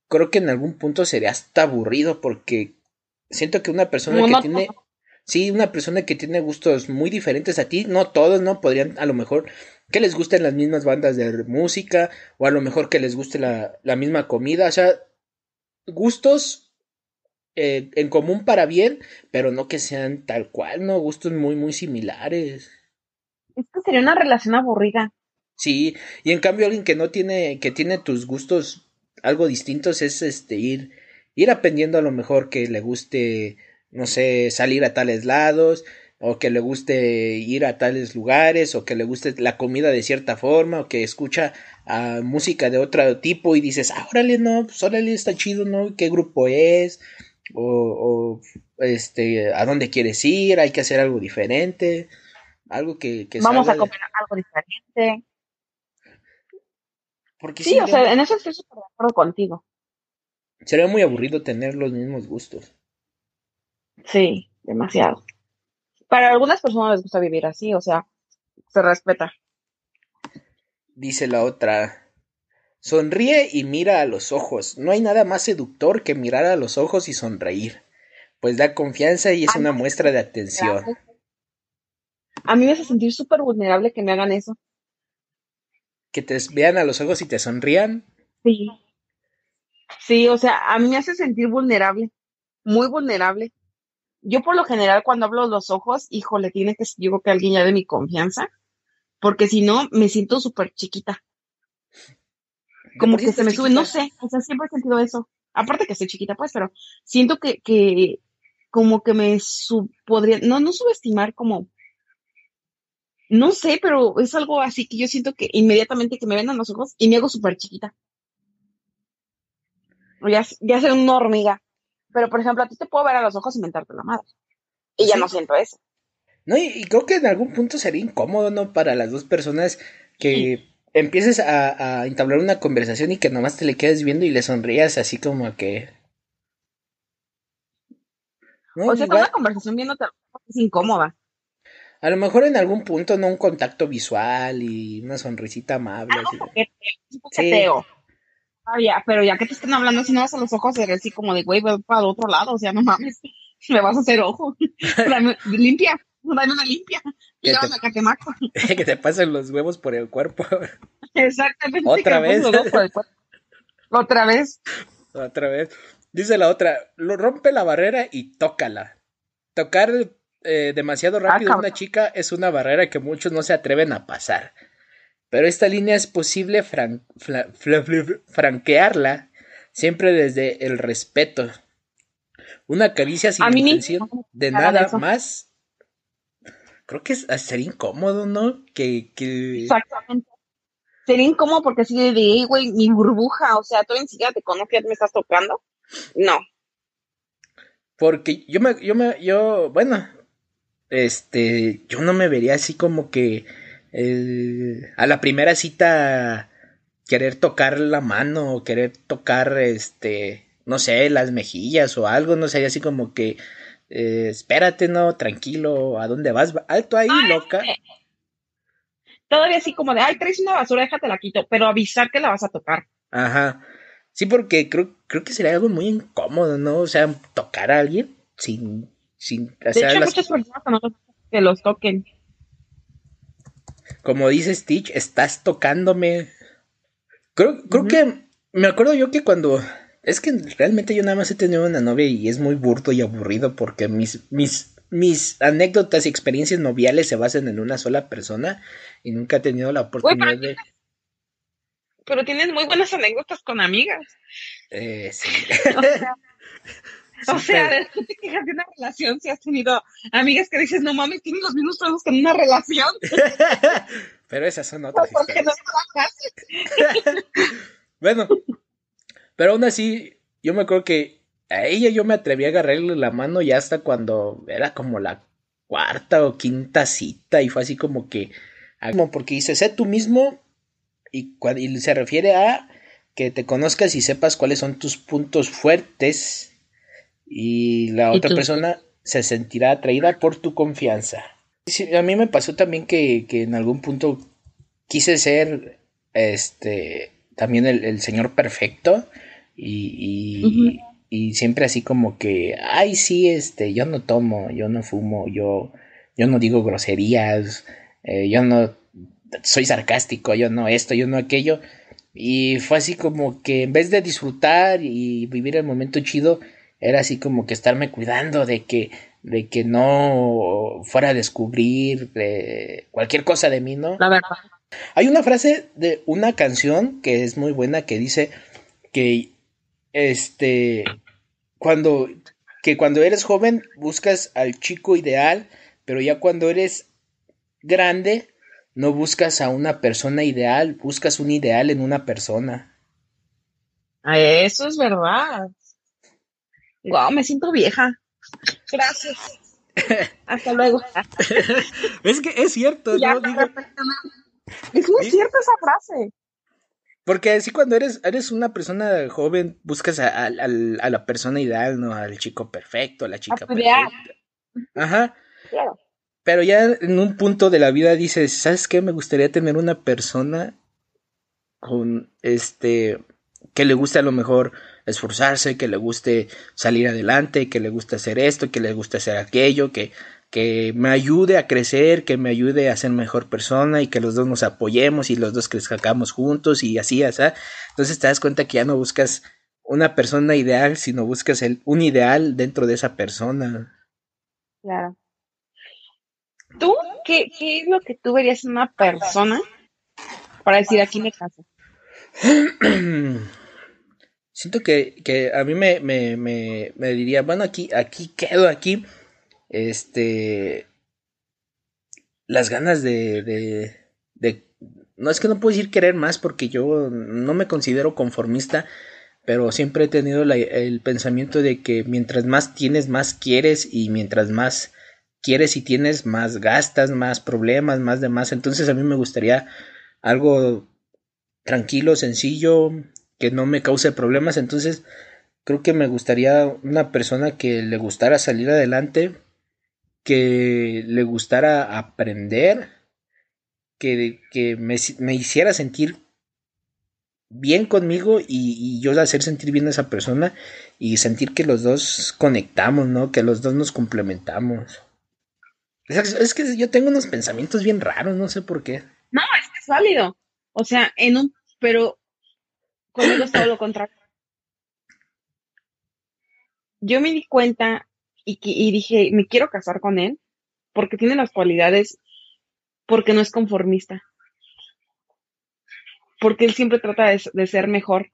creo que en algún punto sería hasta aburrido porque siento que una persona que tiene, sí, una persona que tiene gustos muy diferentes a ti, no todos, ¿no? Podrían a lo mejor que les gusten las mismas bandas de música o a lo mejor que les guste la, la misma comida, o sea, gustos eh, en común para bien, pero no que sean tal cual, ¿no? Gustos muy, muy similares. Es que sería una relación aburrida. Sí, y en cambio alguien que no tiene, que tiene tus gustos algo distintos es este ir, ir aprendiendo a lo mejor que le guste, no sé, salir a tales lados, o que le guste ir a tales lugares, o que le guste la comida de cierta forma, o que escucha ah, música de otro tipo y dices, ah, órale, no, pues órale, está chido, ¿no? ¿Qué grupo es? O, o este, ¿a dónde quieres ir? Hay que hacer algo diferente, algo que, que Vamos a salga de- comer algo diferente. Porque Sí, o sea, en eso estoy súper de acuerdo contigo. Sería muy aburrido tener los mismos gustos. Sí, demasiado. Para algunas personas les gusta vivir así, o sea, se respeta. Dice la otra. Sonríe y mira a los ojos. No hay nada más seductor que mirar a los ojos y sonreír. Pues da confianza y es una muestra de atención. A mí me hace sentir súper vulnerable que me hagan eso. Que te vean a los ojos y te sonrían. Sí. Sí, o sea, a mí me hace sentir vulnerable, muy vulnerable. Yo por lo general cuando hablo los ojos, híjole, tiene que creo que alguien ya de mi confianza, porque si no me siento súper chiquita, como que se me sube, no sé, o sea, siempre he sentido eso. Aparte que soy chiquita, pues, pero siento que, que como que me sub, podría, no, no subestimar como, no sé, pero es algo así que yo siento que inmediatamente que me ven a los ojos y me hago súper chiquita. Ya, ya soy una hormiga. Pero, por ejemplo, a ti te puedo ver a los ojos y mentarte la madre. Y ya Sí. no siento eso. No, y, y creo que en algún punto sería incómodo, ¿no? Para las dos personas que empieces a, a entablar una conversación y que nomás te le quedes viendo y le sonrías así como que. No, O sea, igual- una conversación viéndote es incómoda. A lo mejor en algún punto, ¿no? Un contacto visual y una sonrisita amable. Algo así. coqueteo, coqueteo. Ah, ya, pero ya que te estén hablando así, no vas a los ojos, eres así como de, güey, ve para el otro lado, o sea, no mames, me vas a hacer ojo. Dame- limpia, dame una limpia. Que te- a Catemaco. que te pasen los huevos por el cuerpo. Exactamente. ¿Otra vez? Otra vez. Otra vez. Dice la otra, lo rompe la barrera y tócala. Tocar eh, demasiado rápido a una chica es una barrera que muchos no se atreven a pasar. Pero esta línea es posible fran- franquearla siempre desde el respeto. Una caricia sin intención de nada eso. más. Creo que es- sería incómodo, ¿no? Que, que... Exactamente. Sería incómodo porque así de, "Ey, güey, mi burbuja, o sea, tú ni siquiera te conoces, ya me estás tocando. No. Porque yo me, yo me, yo, bueno, este, yo no me vería así como que el- a la primera cita querer tocar la mano o querer tocar, este, no sé, las mejillas o algo, no sé, así como que, eh, espérate, no, tranquilo, ¿a dónde vas? Alto ahí, loca. Todavía así como de, ay, traes una basura, déjate la quito, pero avisar que la vas a tocar. Ajá. Sí, porque creo, creo que sería algo muy incómodo, ¿no? O sea, tocar a alguien sin, sin De hacer hecho, hay las muchas personas que los toquen. Como dice Stitch, estás tocándome. Creo, creo que me acuerdo yo que cuando. Es que realmente yo nada más he tenido una novia y es muy burdo y aburrido porque mis, mis, mis anécdotas y experiencias noviales se basan en una sola persona y nunca he tenido la oportunidad de. Pero tienes muy buenas anécdotas con amigas. Eh, sí. O sea, o sea, pero- de qué te quejas de una relación si has tenido amigas que dices, no mames, tienen los mismos problemas que en una relación. pero esas son otras ¿Por no historias. trabajas? Bueno, pero aún así, yo me acuerdo que a ella yo me atreví a agarrarle la mano ya hasta cuando era como la cuarta o quinta cita y fue así como que, como porque dice, sé tú mismo y, y se refiere a que te conozcas y sepas cuáles son tus puntos fuertes y la Y otra persona se sentirá atraída por tu confianza. Sí, a mí me pasó también que, que en algún punto quise ser este también el, el señor perfecto y, y, y siempre así como que ay sí este yo no tomo yo no fumo yo yo no digo groserías eh, yo no soy sarcástico yo no esto yo no aquello y fue así como que en vez de disfrutar y vivir el momento chido era así como que estarme cuidando de que de que no fuera a descubrir eh, cualquier cosa de mí no La verdad. hay una frase de una canción que es muy buena que dice que este cuando que cuando eres joven buscas al chico ideal, pero ya cuando eres grande no buscas a una persona ideal, buscas un ideal en una persona. Ah, Eso es verdad. Wow, me siento vieja. Gracias. Hasta luego. Es que es cierto, Ya, ¿no? Digo, Es muy Sí. cierta esa frase. porque así cuando eres, eres una persona joven, buscas a, a- al- a la persona ideal, ¿no? Al chico perfecto, a la chica perfecta. Ajá. Claro. Pero ya en un punto de la vida dices, ¿sabes qué? Me gustaría tener una persona con este que le guste a lo mejor esforzarse, que le guste salir adelante, que le guste hacer esto, que le guste hacer aquello, que, que me ayude a crecer, que me ayude a ser mejor persona y que los dos nos apoyemos y los dos crezcamos juntos y así, así. Entonces te das cuenta que ya no buscas una persona ideal, sino buscas el, un ideal dentro de esa persona. Claro. ¿Tú qué, qué es lo que tú verías en una persona para decir aquí me caso? Siento que, que a mí me, me, me, me diría, bueno, aquí, aquí quedo, aquí, este, las ganas de, de, de, no es que no puedo decir querer más porque yo no me considero conformista, pero siempre he tenido el pensamiento de que mientras más tienes, más quieres y mientras más quieres y tienes, más gastas, más problemas, más demás. Entonces a mí me gustaría algo tranquilo, sencillo, que no me cause problemas. Entonces, creo que me gustaría una persona que le gustara salir adelante, que le gustara aprender, que, que me, hiciera sentir bien conmigo y, y yo hacer sentir bien a esa persona y sentir que los dos conectamos, ¿no? Que los dos nos complementamos. Es, es que yo tengo unos pensamientos bien raros, no sé por qué. No, es que es válido. O sea, en un, pero es todo lo contrario. Yo me di cuenta y, dije, me quiero casar con él porque tiene las cualidades, porque no es conformista, porque él siempre trata de, ser mejor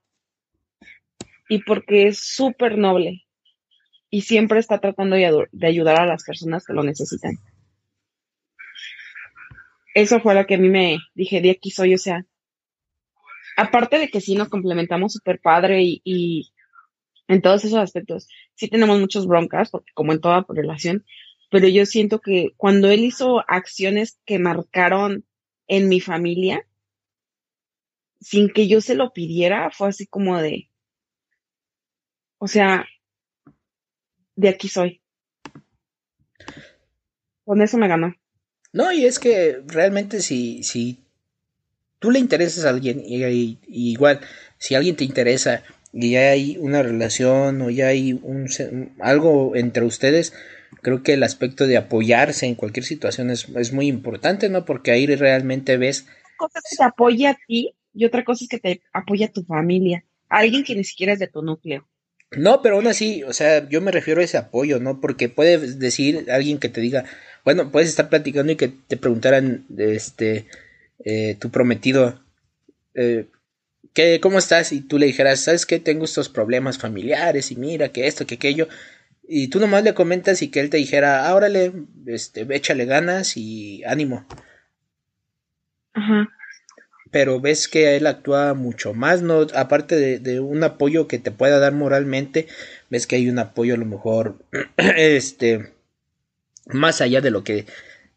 y porque es súper noble y siempre está tratando de, de ayudar a las personas que lo necesitan. Eso fue lo que a mí me dije, de aquí soy, o sea, aparte de que sí nos complementamos súper padre y, en todos esos aspectos, sí tenemos muchos broncas, porque como en toda relación, pero yo siento que cuando él hizo acciones que marcaron en mi familia, sin que yo se lo pidiera, fue así como de, o sea, de aquí soy. Con eso me ganó. No, y es que realmente si, si tú le interesas a alguien, y, y- y igual, si alguien te interesa y ya hay una relación o ya hay un, algo entre ustedes, creo que el aspecto de apoyarse en cualquier situación es, es muy importante, ¿no? Porque ahí realmente ves, cosa que te apoye a ti y otra cosa es que te apoye a tu familia, a alguien que ni siquiera es de tu núcleo. no, pero aún así, o sea, yo me refiero a ese apoyo, ¿no? Porque puede decir alguien que te diga, bueno, puedes estar platicando y que te preguntaran, este, eh, tu prometido, eh, ¿qué, ¿cómo estás? Y tú le dijeras, ¿sabes qué? Tengo estos problemas familiares y mira que esto, que aquello. Y tú nomás le comentas y que él te dijera, ah, órale, este, échale ganas y ánimo. Ajá. Pero ves que él actúa mucho más, ¿no? Aparte de, de un apoyo que te pueda dar moralmente, ves que hay un apoyo a lo mejor, este, más allá de lo que,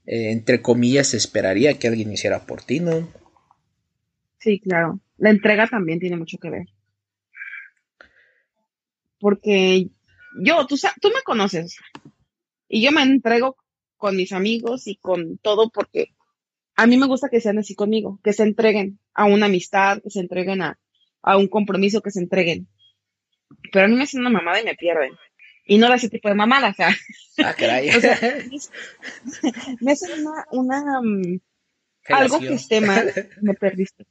eh, entre comillas, esperaría que alguien hiciera por ti, ¿no? Sí, claro. La entrega también tiene mucho que ver. Porque yo, tú, tú me conoces y yo me entrego con mis amigos y con todo porque a mí me gusta que sean así conmigo, que se entreguen a una amistad, que se entreguen a, a un compromiso, que se entreguen. Pero a mí me hacen una mamada y me pierden. Y no de ese tipo de mamada, o sea, Ah, caray. o sea, me hacen una, una, mm, algo que esté mal, me perdiste.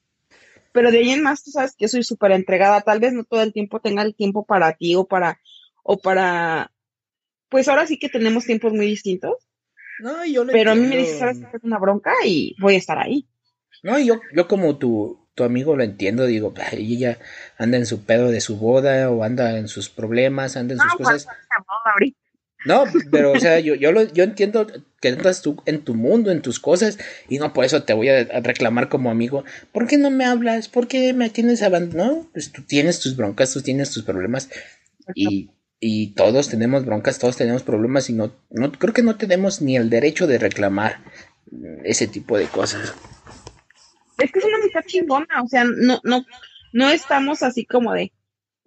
Pero de ahí en más, tú sabes que yo soy súper entregada. Tal vez no todo el tiempo tenga el tiempo para ti o para, o para, pues ahora sí que tenemos tiempos muy distintos. No, yo Pero a mí me dices, sabes que es una bronca y voy a estar ahí. No, yo, yo como tu, tu amigo lo entiendo, digo, "Ay, ella anda en su pedo de su boda o anda en sus problemas, anda en sus cosas. ahorita. No, pero o sea, yo, yo, lo, yo entiendo que andas tú en tu mundo, en tus cosas, y no por eso te voy a, reclamar como amigo. ¿Por qué no me hablas? ¿Por qué me tienes abandonado? Pues tú tienes tus broncas, tú tienes tus problemas, y, y todos tenemos broncas, todos tenemos problemas, y no, no creo que no tenemos ni el derecho de reclamar ese tipo de cosas. Es que es una amistad chingona, o sea, no, no, no estamos así como de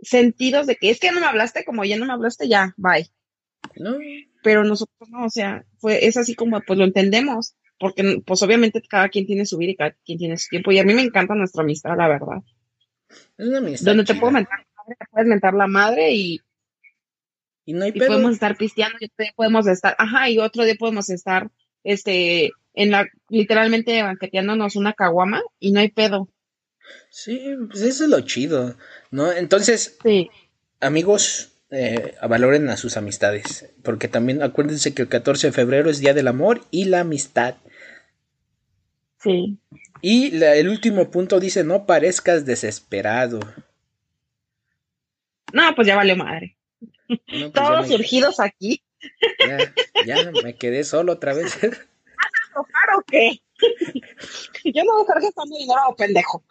sentidos de que es que ya no me hablaste, como ya no me hablaste, ya, bye. No, Pero nosotros no, o sea, fue, es así como, pues lo entendemos, porque pues obviamente cada quien tiene su vida y cada quien tiene su tiempo, y a mí me encanta nuestra amistad, la verdad. es una amistad Donde te puedo mentar la madre, te puedes mentar la madre y, Y no hay y podemos estar pisteando, y otro día podemos estar, ajá, y otro día podemos estar, este, en la, literalmente banqueteándonos una caguama y no hay pedo. Sí, pues eso es lo chido, ¿no? Entonces, Sí, amigos, eh, valoren a sus amistades, porque también acuérdense que el 14 de febrero es Día del Amor y la Amistad. sí. Y la- el último punto dice, no parezcas desesperado. No, pues ya valió madre. No, pues Todos me- surgidos aquí. ya, ya me quedé solo otra vez. ¿Claro qué? Yo no voy a estar gastando dinero a pendejo.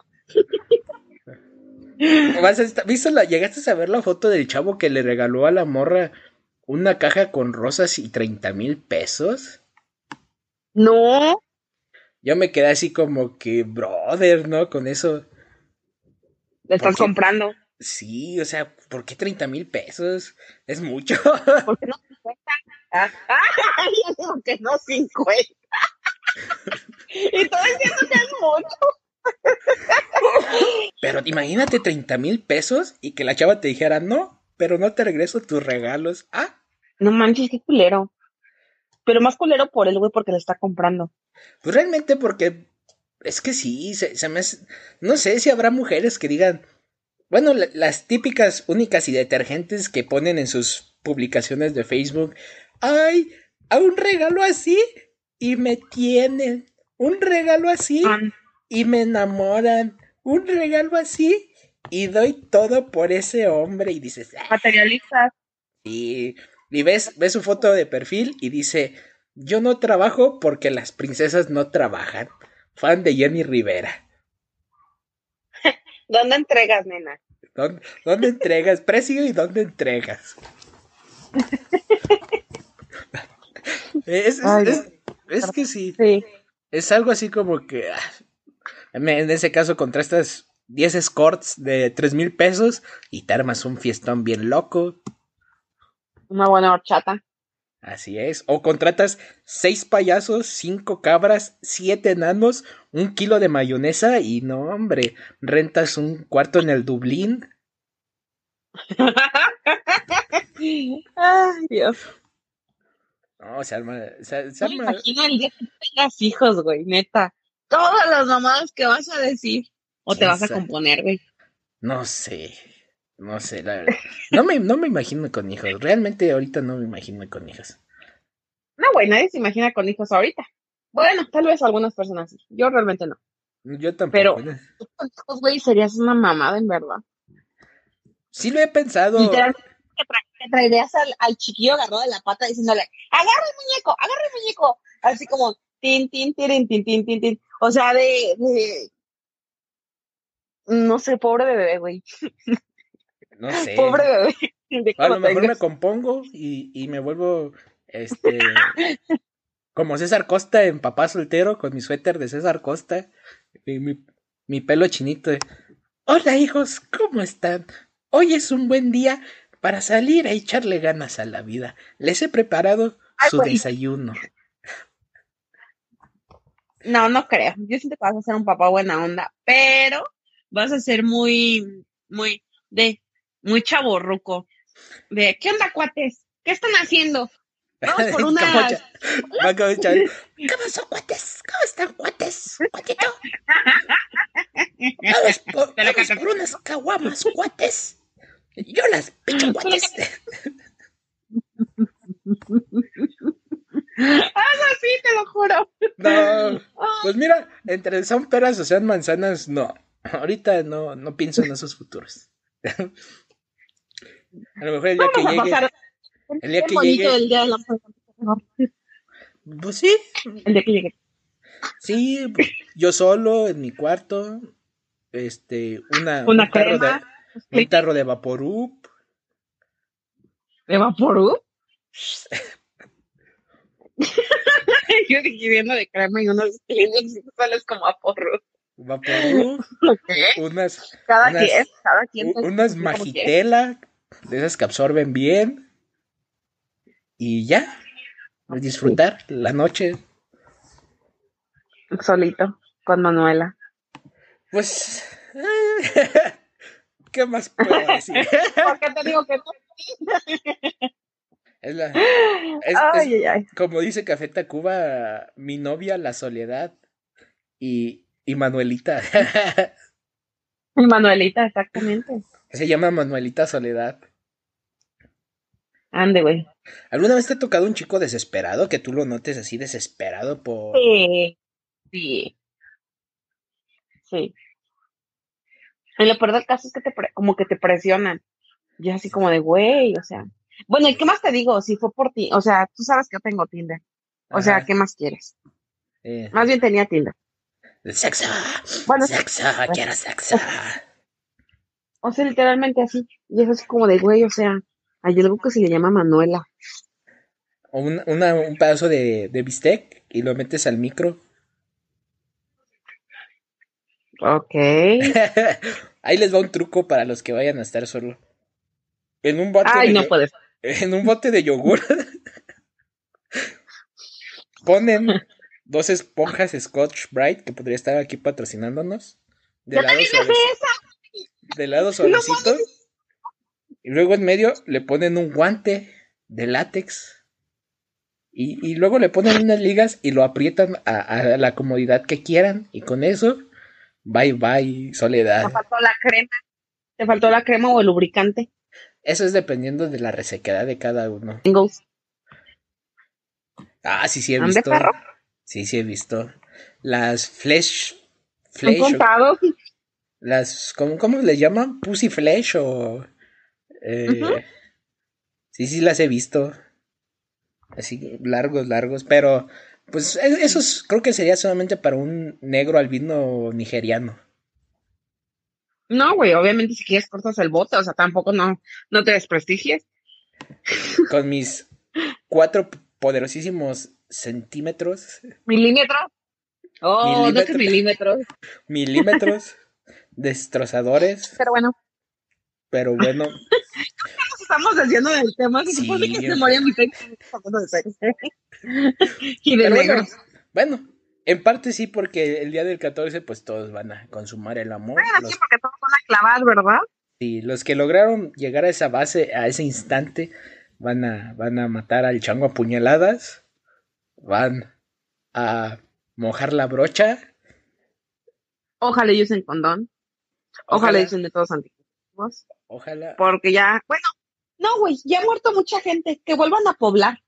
Vas a estar- ¿Viste la, llegaste a ver la foto del chavo que le regaló a la morra una caja con rosas y 30 mil pesos? No, Yo me quedé así como que, brother, ¿no? Con eso. le estás ¿Por qué? comprando. Sí, o sea, ¿por qué 30 mil pesos? Es mucho. ¿Por qué no 50? Ah, yo digo que no 50. y todo diciendo que es mucho. Pero imagínate 30 mil pesos y que la chava te dijera, no, pero no te regreso tus regalos. Ah, No manches, qué culero. Pero más culero por él, güey, porque le está comprando. pues realmente porque es que sí, se, se me hace- no sé si habrá mujeres que digan, bueno, la- las típicas, únicas y detergentes que ponen en sus publicaciones de Facebook, ay, a un regalo así y me tienen, un regalo así y me enamoran, un regalo así y doy todo por ese hombre y dices, "Ah, materialistas. Y, y ves, ves su foto de perfil y dice, yo no trabajo porque las princesas no trabajan. Fan de Jenny Rivera. ¿Dónde entregas, nena? ¿Dónde, dónde entregas? Precio y dónde entregas. es, es- Ay, es- es que sí, Sí. es algo así como que ah, en ese caso contrastas 10 escorts de 3 mil pesos y te armas un fiestón bien loco. Una buena horchata. Así es. O contratas seis payasos, cinco cabras, siete enanos, un kilo de mayonesa y no, hombre, rentas un cuarto en el Dublín. Ay, Dios. No, se arma, se, se arma- imagino el día que tengas hijos, güey, neta. Todas las mamadas que vas a decir. O te ¿Quién vas a componer, güey. No sé. No sé, la verdad. No me, no me imagino con hijos. Realmente ahorita no me imagino con hijos. No, güey, nadie se imagina con hijos ahorita. Bueno, tal vez algunas personas sí. Yo realmente no. Yo tampoco. Pero- Tú con hijos, güey, serías una mamada, en verdad. Sí lo he pensado. Literalmente te, tra- te traerías al, al chiquillo agarrado de la pata diciéndole, agarra el muñeco, agarra el muñeco. Así como, tin, tin, tirin, tin, tin, tin, tin. O sea, de, de... No sé, pobre bebé, güey. No sé. Pobre bebé. De A lo mejor me compongo y, y me vuelvo Este. Como César Costa en Papá Soltero, con mi suéter de César Costa. Y mi, mi pelo chinito. de, Hola hijos, ¿cómo están? Hoy es un buen día para salir a echarle ganas a la vida. Les he preparado Ay, su desayuno. No, no creo. Yo siento que vas a ser un papá buena onda, pero vas a ser muy, muy, de, muy chaborruco. De, ¿qué onda, cuates? ¿Qué están haciendo? Vamos por una... ¿Cómo son cuates? ¿Cómo están cuates? Cuatito. Vamos por, vamos por unas caguamas, cuates. Yo las picho cuates. Ah, sí, te lo juro. No, pues mira, entre son peras o sean manzanas, no. Ahorita no, no pienso en esos futuros. A lo mejor el día que Vamos llegue, el día que llegue, el día de la pues sí, El día que llegue. sí, pues, yo solo en mi cuarto, este, una, Una un tarro de, un tarro de Vaporub, ¿De Vaporub? Yo dije viendo de crema y unos Kleenex tú sales como Vaporub. Vaporub, ¿Qué? unas, Cada Unas- quien, cada quien. u- pues, unas magitela, de esas que absorben bien, y ya, disfrutar la noche, Solito, con Manuela. Pues, ¿qué más puedo decir? ¿Por qué te digo que no? Es la, es- Ay, es- ay, ay. como dice Café Tacuba, mi novia, la soledad, y, y Manuelita. Y Manuelita, exactamente. Se llama Manuelita Soledad. Ande, güey. ¿Alguna vez te ha tocado un chico desesperado que tú lo notes así desesperado por... Sí. Sí. Sí. Y lo peor del caso es que te pre- como que te presionan. Y así como de, güey, o sea. Bueno, ¿y qué más te digo? Si fue por ti, o sea, tú sabes que yo tengo Tinder. O sea, ¿qué más quieres? eh, Más bien tenía Tinder. sexo, Bueno, sexo, quiero sexo. o sea, literalmente así. Y es así como de, güey, o sea, hay algo que se le llama Manuela. O un, una- un pedazo de, de bistec y lo metes al micro. Ok. Ahí les va un truco para los que vayan a estar solo. En un bote Ay, no puedes. En un bote de yogur ponen dos esponjas Scotch Bright que podría estar aquí patrocinándonos. De ¡Yo lado, de lado suavecito. Y luego en medio le ponen un guante de látex. Y, y luego le ponen unas ligas y lo aprietan a, a la comodidad que quieran. Y con eso, bye bye, soledad. Te faltó la crema. Te faltó la crema o el lubricante. Eso es dependiendo de la resequedad de cada uno. Ah, sí, sí he ¿Ande, visto. perro? Sí, sí he visto. Las flesh. ¿Han Flesh. o- contado? las. ¿cómo, ¿Cómo le llaman? Pussy flesh o. eh. Sí, sí las he visto. Así, largos, largos. Pero. Pues e- esos creo que sería solamente para un negro albino nigeriano. No, güey, obviamente si quieres cortas el bote, o sea, tampoco no, no te desprestigies. Con mis cuatro poderosísimos centímetros, ¿Milímetros? Oh, no que Milímetro. milímetros. milímetros, destrozadores. Pero bueno, Pero bueno, nos estamos desviando del tema. Se Sí, supone que yo- se moría mi sexo. y de Pero bueno, negros. Bueno, en parte sí, porque el día del 14, pues todos van a consumar el amor. Bueno, Los, sí, porque todos van a clavar, ¿verdad? sí, los que lograron llegar a esa base, a ese instante, van a, van a matar al chango a puñaladas. Van a mojar la brocha. Ojalá y usen condón. Ojalá, y usen métodos anticonceptivos. Ojalá. Porque ya, bueno, no, güey, ya ha muerto mucha gente. Que vuelvan a poblar.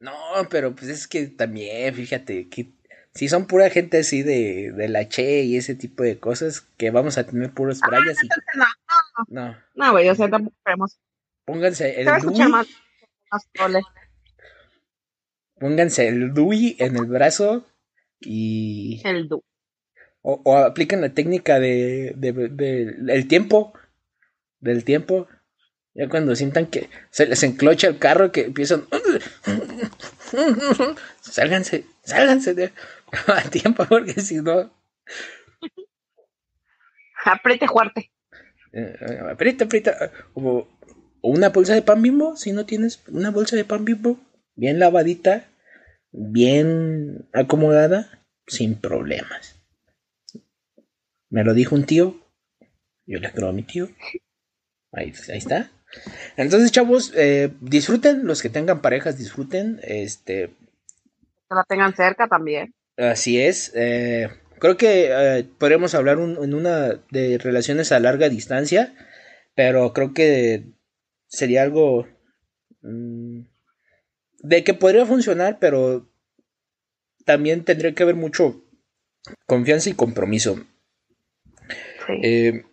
No, pero pues es que también, fíjate, que si son pura gente así de, de la che y ese tipo de cosas, que vamos a tener puros brayas y Entonces, no, no. no, güey, o sea, tampoco queremos. Pónganse Se el DUI, más, más pónganse el DUI en el brazo y El du. o, o apliquen la técnica de, de, de- el tiempo del tiempo Ya cuando sientan que se les enclocha el carro, que empiezan. Sálganse, sálganse de a tiempo, porque si no. Apriete fuerte. eh, aprieta, aprieta. O, o una bolsa de pan bimbo, si no tienes una bolsa de pan bimbo, bien lavadita, bien acomodada, sin problemas. Me lo dijo un tío, yo le creo a mi tío. Ahí, ahí está. Entonces, chavos, eh, disfruten, los que tengan parejas, disfruten. Este, Que la tengan cerca también. Así es. eh, creo que eh, podríamos hablar un- en una de relaciones a larga distancia, pero creo que sería algo mm, de que podría funcionar, pero también tendría que haber mucho confianza y compromiso. Sí. Eh,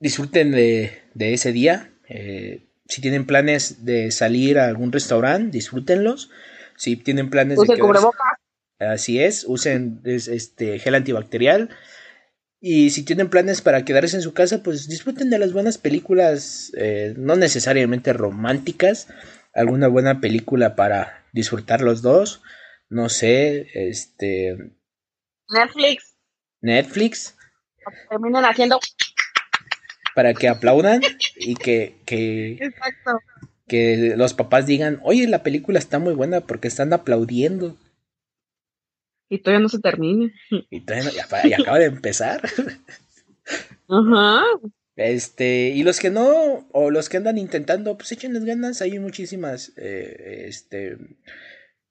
disfruten de, de ese día. eh, si tienen planes de salir a algún restaurante, disfrútenlos. Si tienen planes de quedarse- cubrebocas. Así es, usen es- este gel antibacterial. Y si tienen planes para quedarse en su casa, pues disfruten de las buenas películas, eh, no necesariamente románticas, alguna buena película para disfrutar los dos. No sé, este Netflix. Netflix, Terminan haciendo. para que aplaudan y que, que, Exacto. que los papás digan, oye, la película está muy buena porque están aplaudiendo. Y todavía no se termina. Y, todavía no- y acaba de empezar. Ajá. Este, y los que no, o los que andan intentando, pues échenles ganas, hay muchísimas eh, este,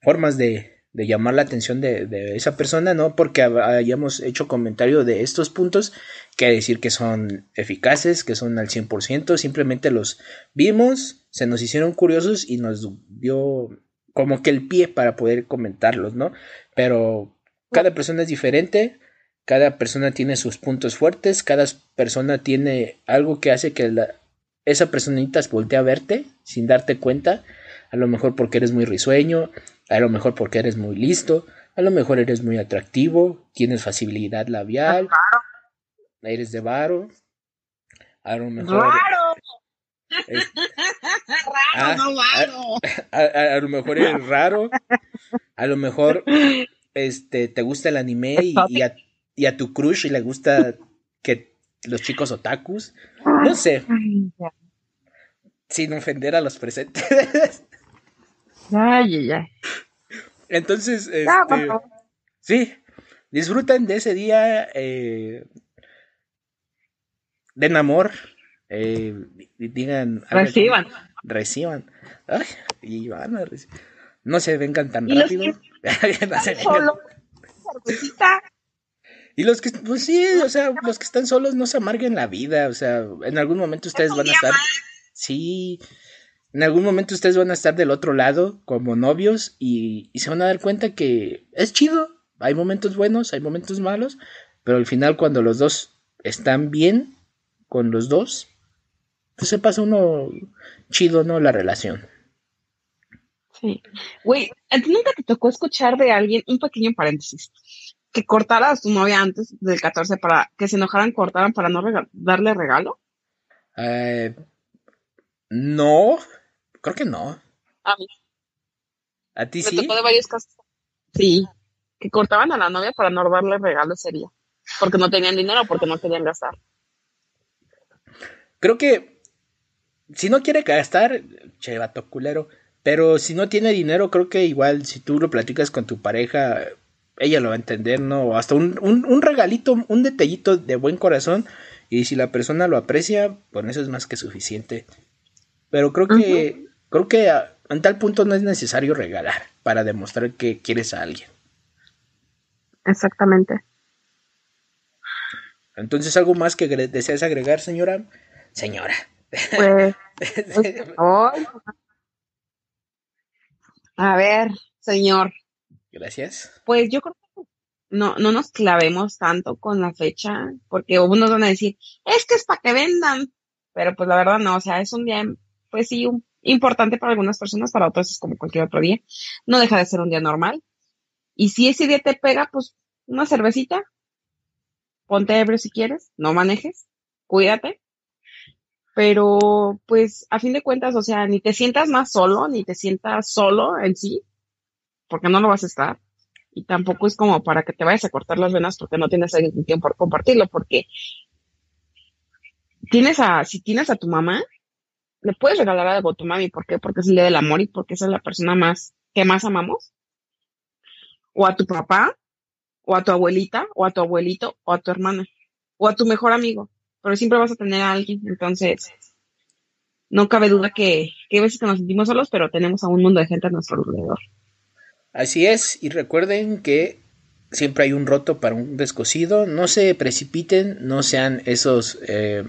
formas de, de llamar la atención de, de esa persona, no porque hayamos hecho comentario de estos puntos, que decir que son eficaces, que son al 100%, simplemente los vimos, se nos hicieron curiosos y nos dio como que el pie para poder comentarlos, ¿no? Pero cada persona es diferente, cada persona tiene sus puntos fuertes, cada persona tiene algo que hace que la- esa personita voltee a verte sin darte cuenta, a lo mejor porque eres muy risueño, a lo mejor porque eres muy listo, a lo mejor eres muy atractivo, tienes facilidad labial, eres de varo, a lo mejor. Es- ¡Raro, Ah, no varo! a, a- a lo mejor eres raro, a lo mejor este te gusta el anime y, y a, y a tu crush le gusta que los chicos otakus, no sé, sin ofender a los presentes. Ay, ay, ay. Entonces, este, sí, disfruten de ese día, eh, den amor, eh, di- digan, algo- Reciban. reciban, Ay, y van a reci- no se vengan tan rápido, No se vengan- Solo. cervecita. Y los que, pues sí, o sea, los que están solos no se amarguen la vida, o sea, en algún momento ustedes van a estar, sí, en algún momento ustedes van a estar del otro lado como novios y, y se van a dar cuenta que es chido, hay momentos buenos, hay momentos malos, pero al final cuando los dos están bien con los dos, pues se pasa uno chido, ¿no? La relación. Sí. Güey, ¿a ti nunca te tocó escuchar de alguien, un pequeño paréntesis, que cortara a su novia antes del 14 para que se enojaran, cortaran para no rega- darle regalo? Eh, no, creo que no. A mí ¿A ti me sí? tocó de varios casos. Sí, que cortaban a la novia para no darle regalo ese día, porque no tenían dinero, porque no querían gastar. Creo que si no quiere gastar, che, vato culero. Pero si no tiene dinero, creo que igual si tú lo platicas con tu pareja, ella lo va a entender, ¿no? O hasta un, un, un regalito, un detallito de buen corazón. Y si la persona lo aprecia, con eso es más que suficiente. Pero creo que, creo que a- en tal punto no es necesario regalar para demostrar que quieres a alguien. Exactamente. Entonces, ¿algo más que agre- deseas agregar, señora? Señora. Pues. A ver, señor, Gracias. pues yo creo que no, no nos clavemos tanto con la fecha, porque unos van a decir, es que es para que vendan, pero pues la verdad no, o sea, es un día, pues sí, un- importante para algunas personas, para otras es como cualquier otro día, no deja de ser un día normal, y si ese día te pega, pues una cervecita, ponte ebrio si quieres, no manejes, cuídate, Pero, pues, a fin de cuentas, o sea, ni te sientas más solo, ni te sientas solo en sí, porque no lo vas a estar. Y tampoco es como para que te vayas a cortar las venas porque no tienes alguien con quien compartirlo, porque tienes a, si tienes a tu mamá, le puedes regalar algo a tu mami. ¿Por qué? Porque es el día del amor y porque esa es la persona más que más amamos. O a tu papá, o a tu abuelita, o a tu abuelito, o a tu hermana, o a tu mejor amigo. Pero siempre vas a tener a alguien. Entonces, no cabe duda que, que a veces que nos sentimos solos, pero tenemos a un mundo de gente a nuestro alrededor. Así es, y recuerden que siempre hay un roto para un descosido. No se precipiten, no sean esos eh,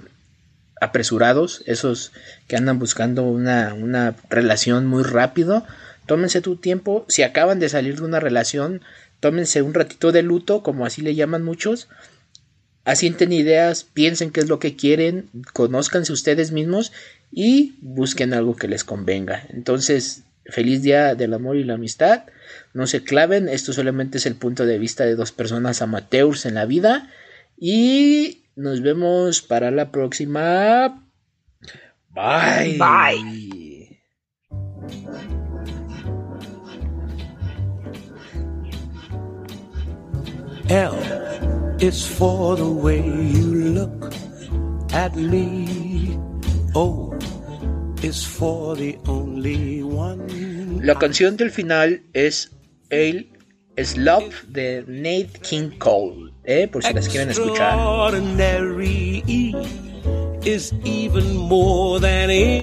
apresurados, esos que andan buscando una, una relación muy rápido. Tómense tu tiempo. Si acaban de salir de una relación, tómense un ratito de luto, como así le llaman muchos. Asienten ideas, piensen qué es lo que quieren, conózcanse ustedes mismos y busquen algo que les convenga. Entonces, feliz día del amor y la amistad. No se claven, esto solamente es el punto de vista de dos personas amateurs en la vida. Y nos vemos para la próxima. Bye. Bye. L is for the way you look at me. O is for the only one. La canción del final es is Love de Nate King Cole, eh, por si las quieren escuchar. Extraordinary is even more than A.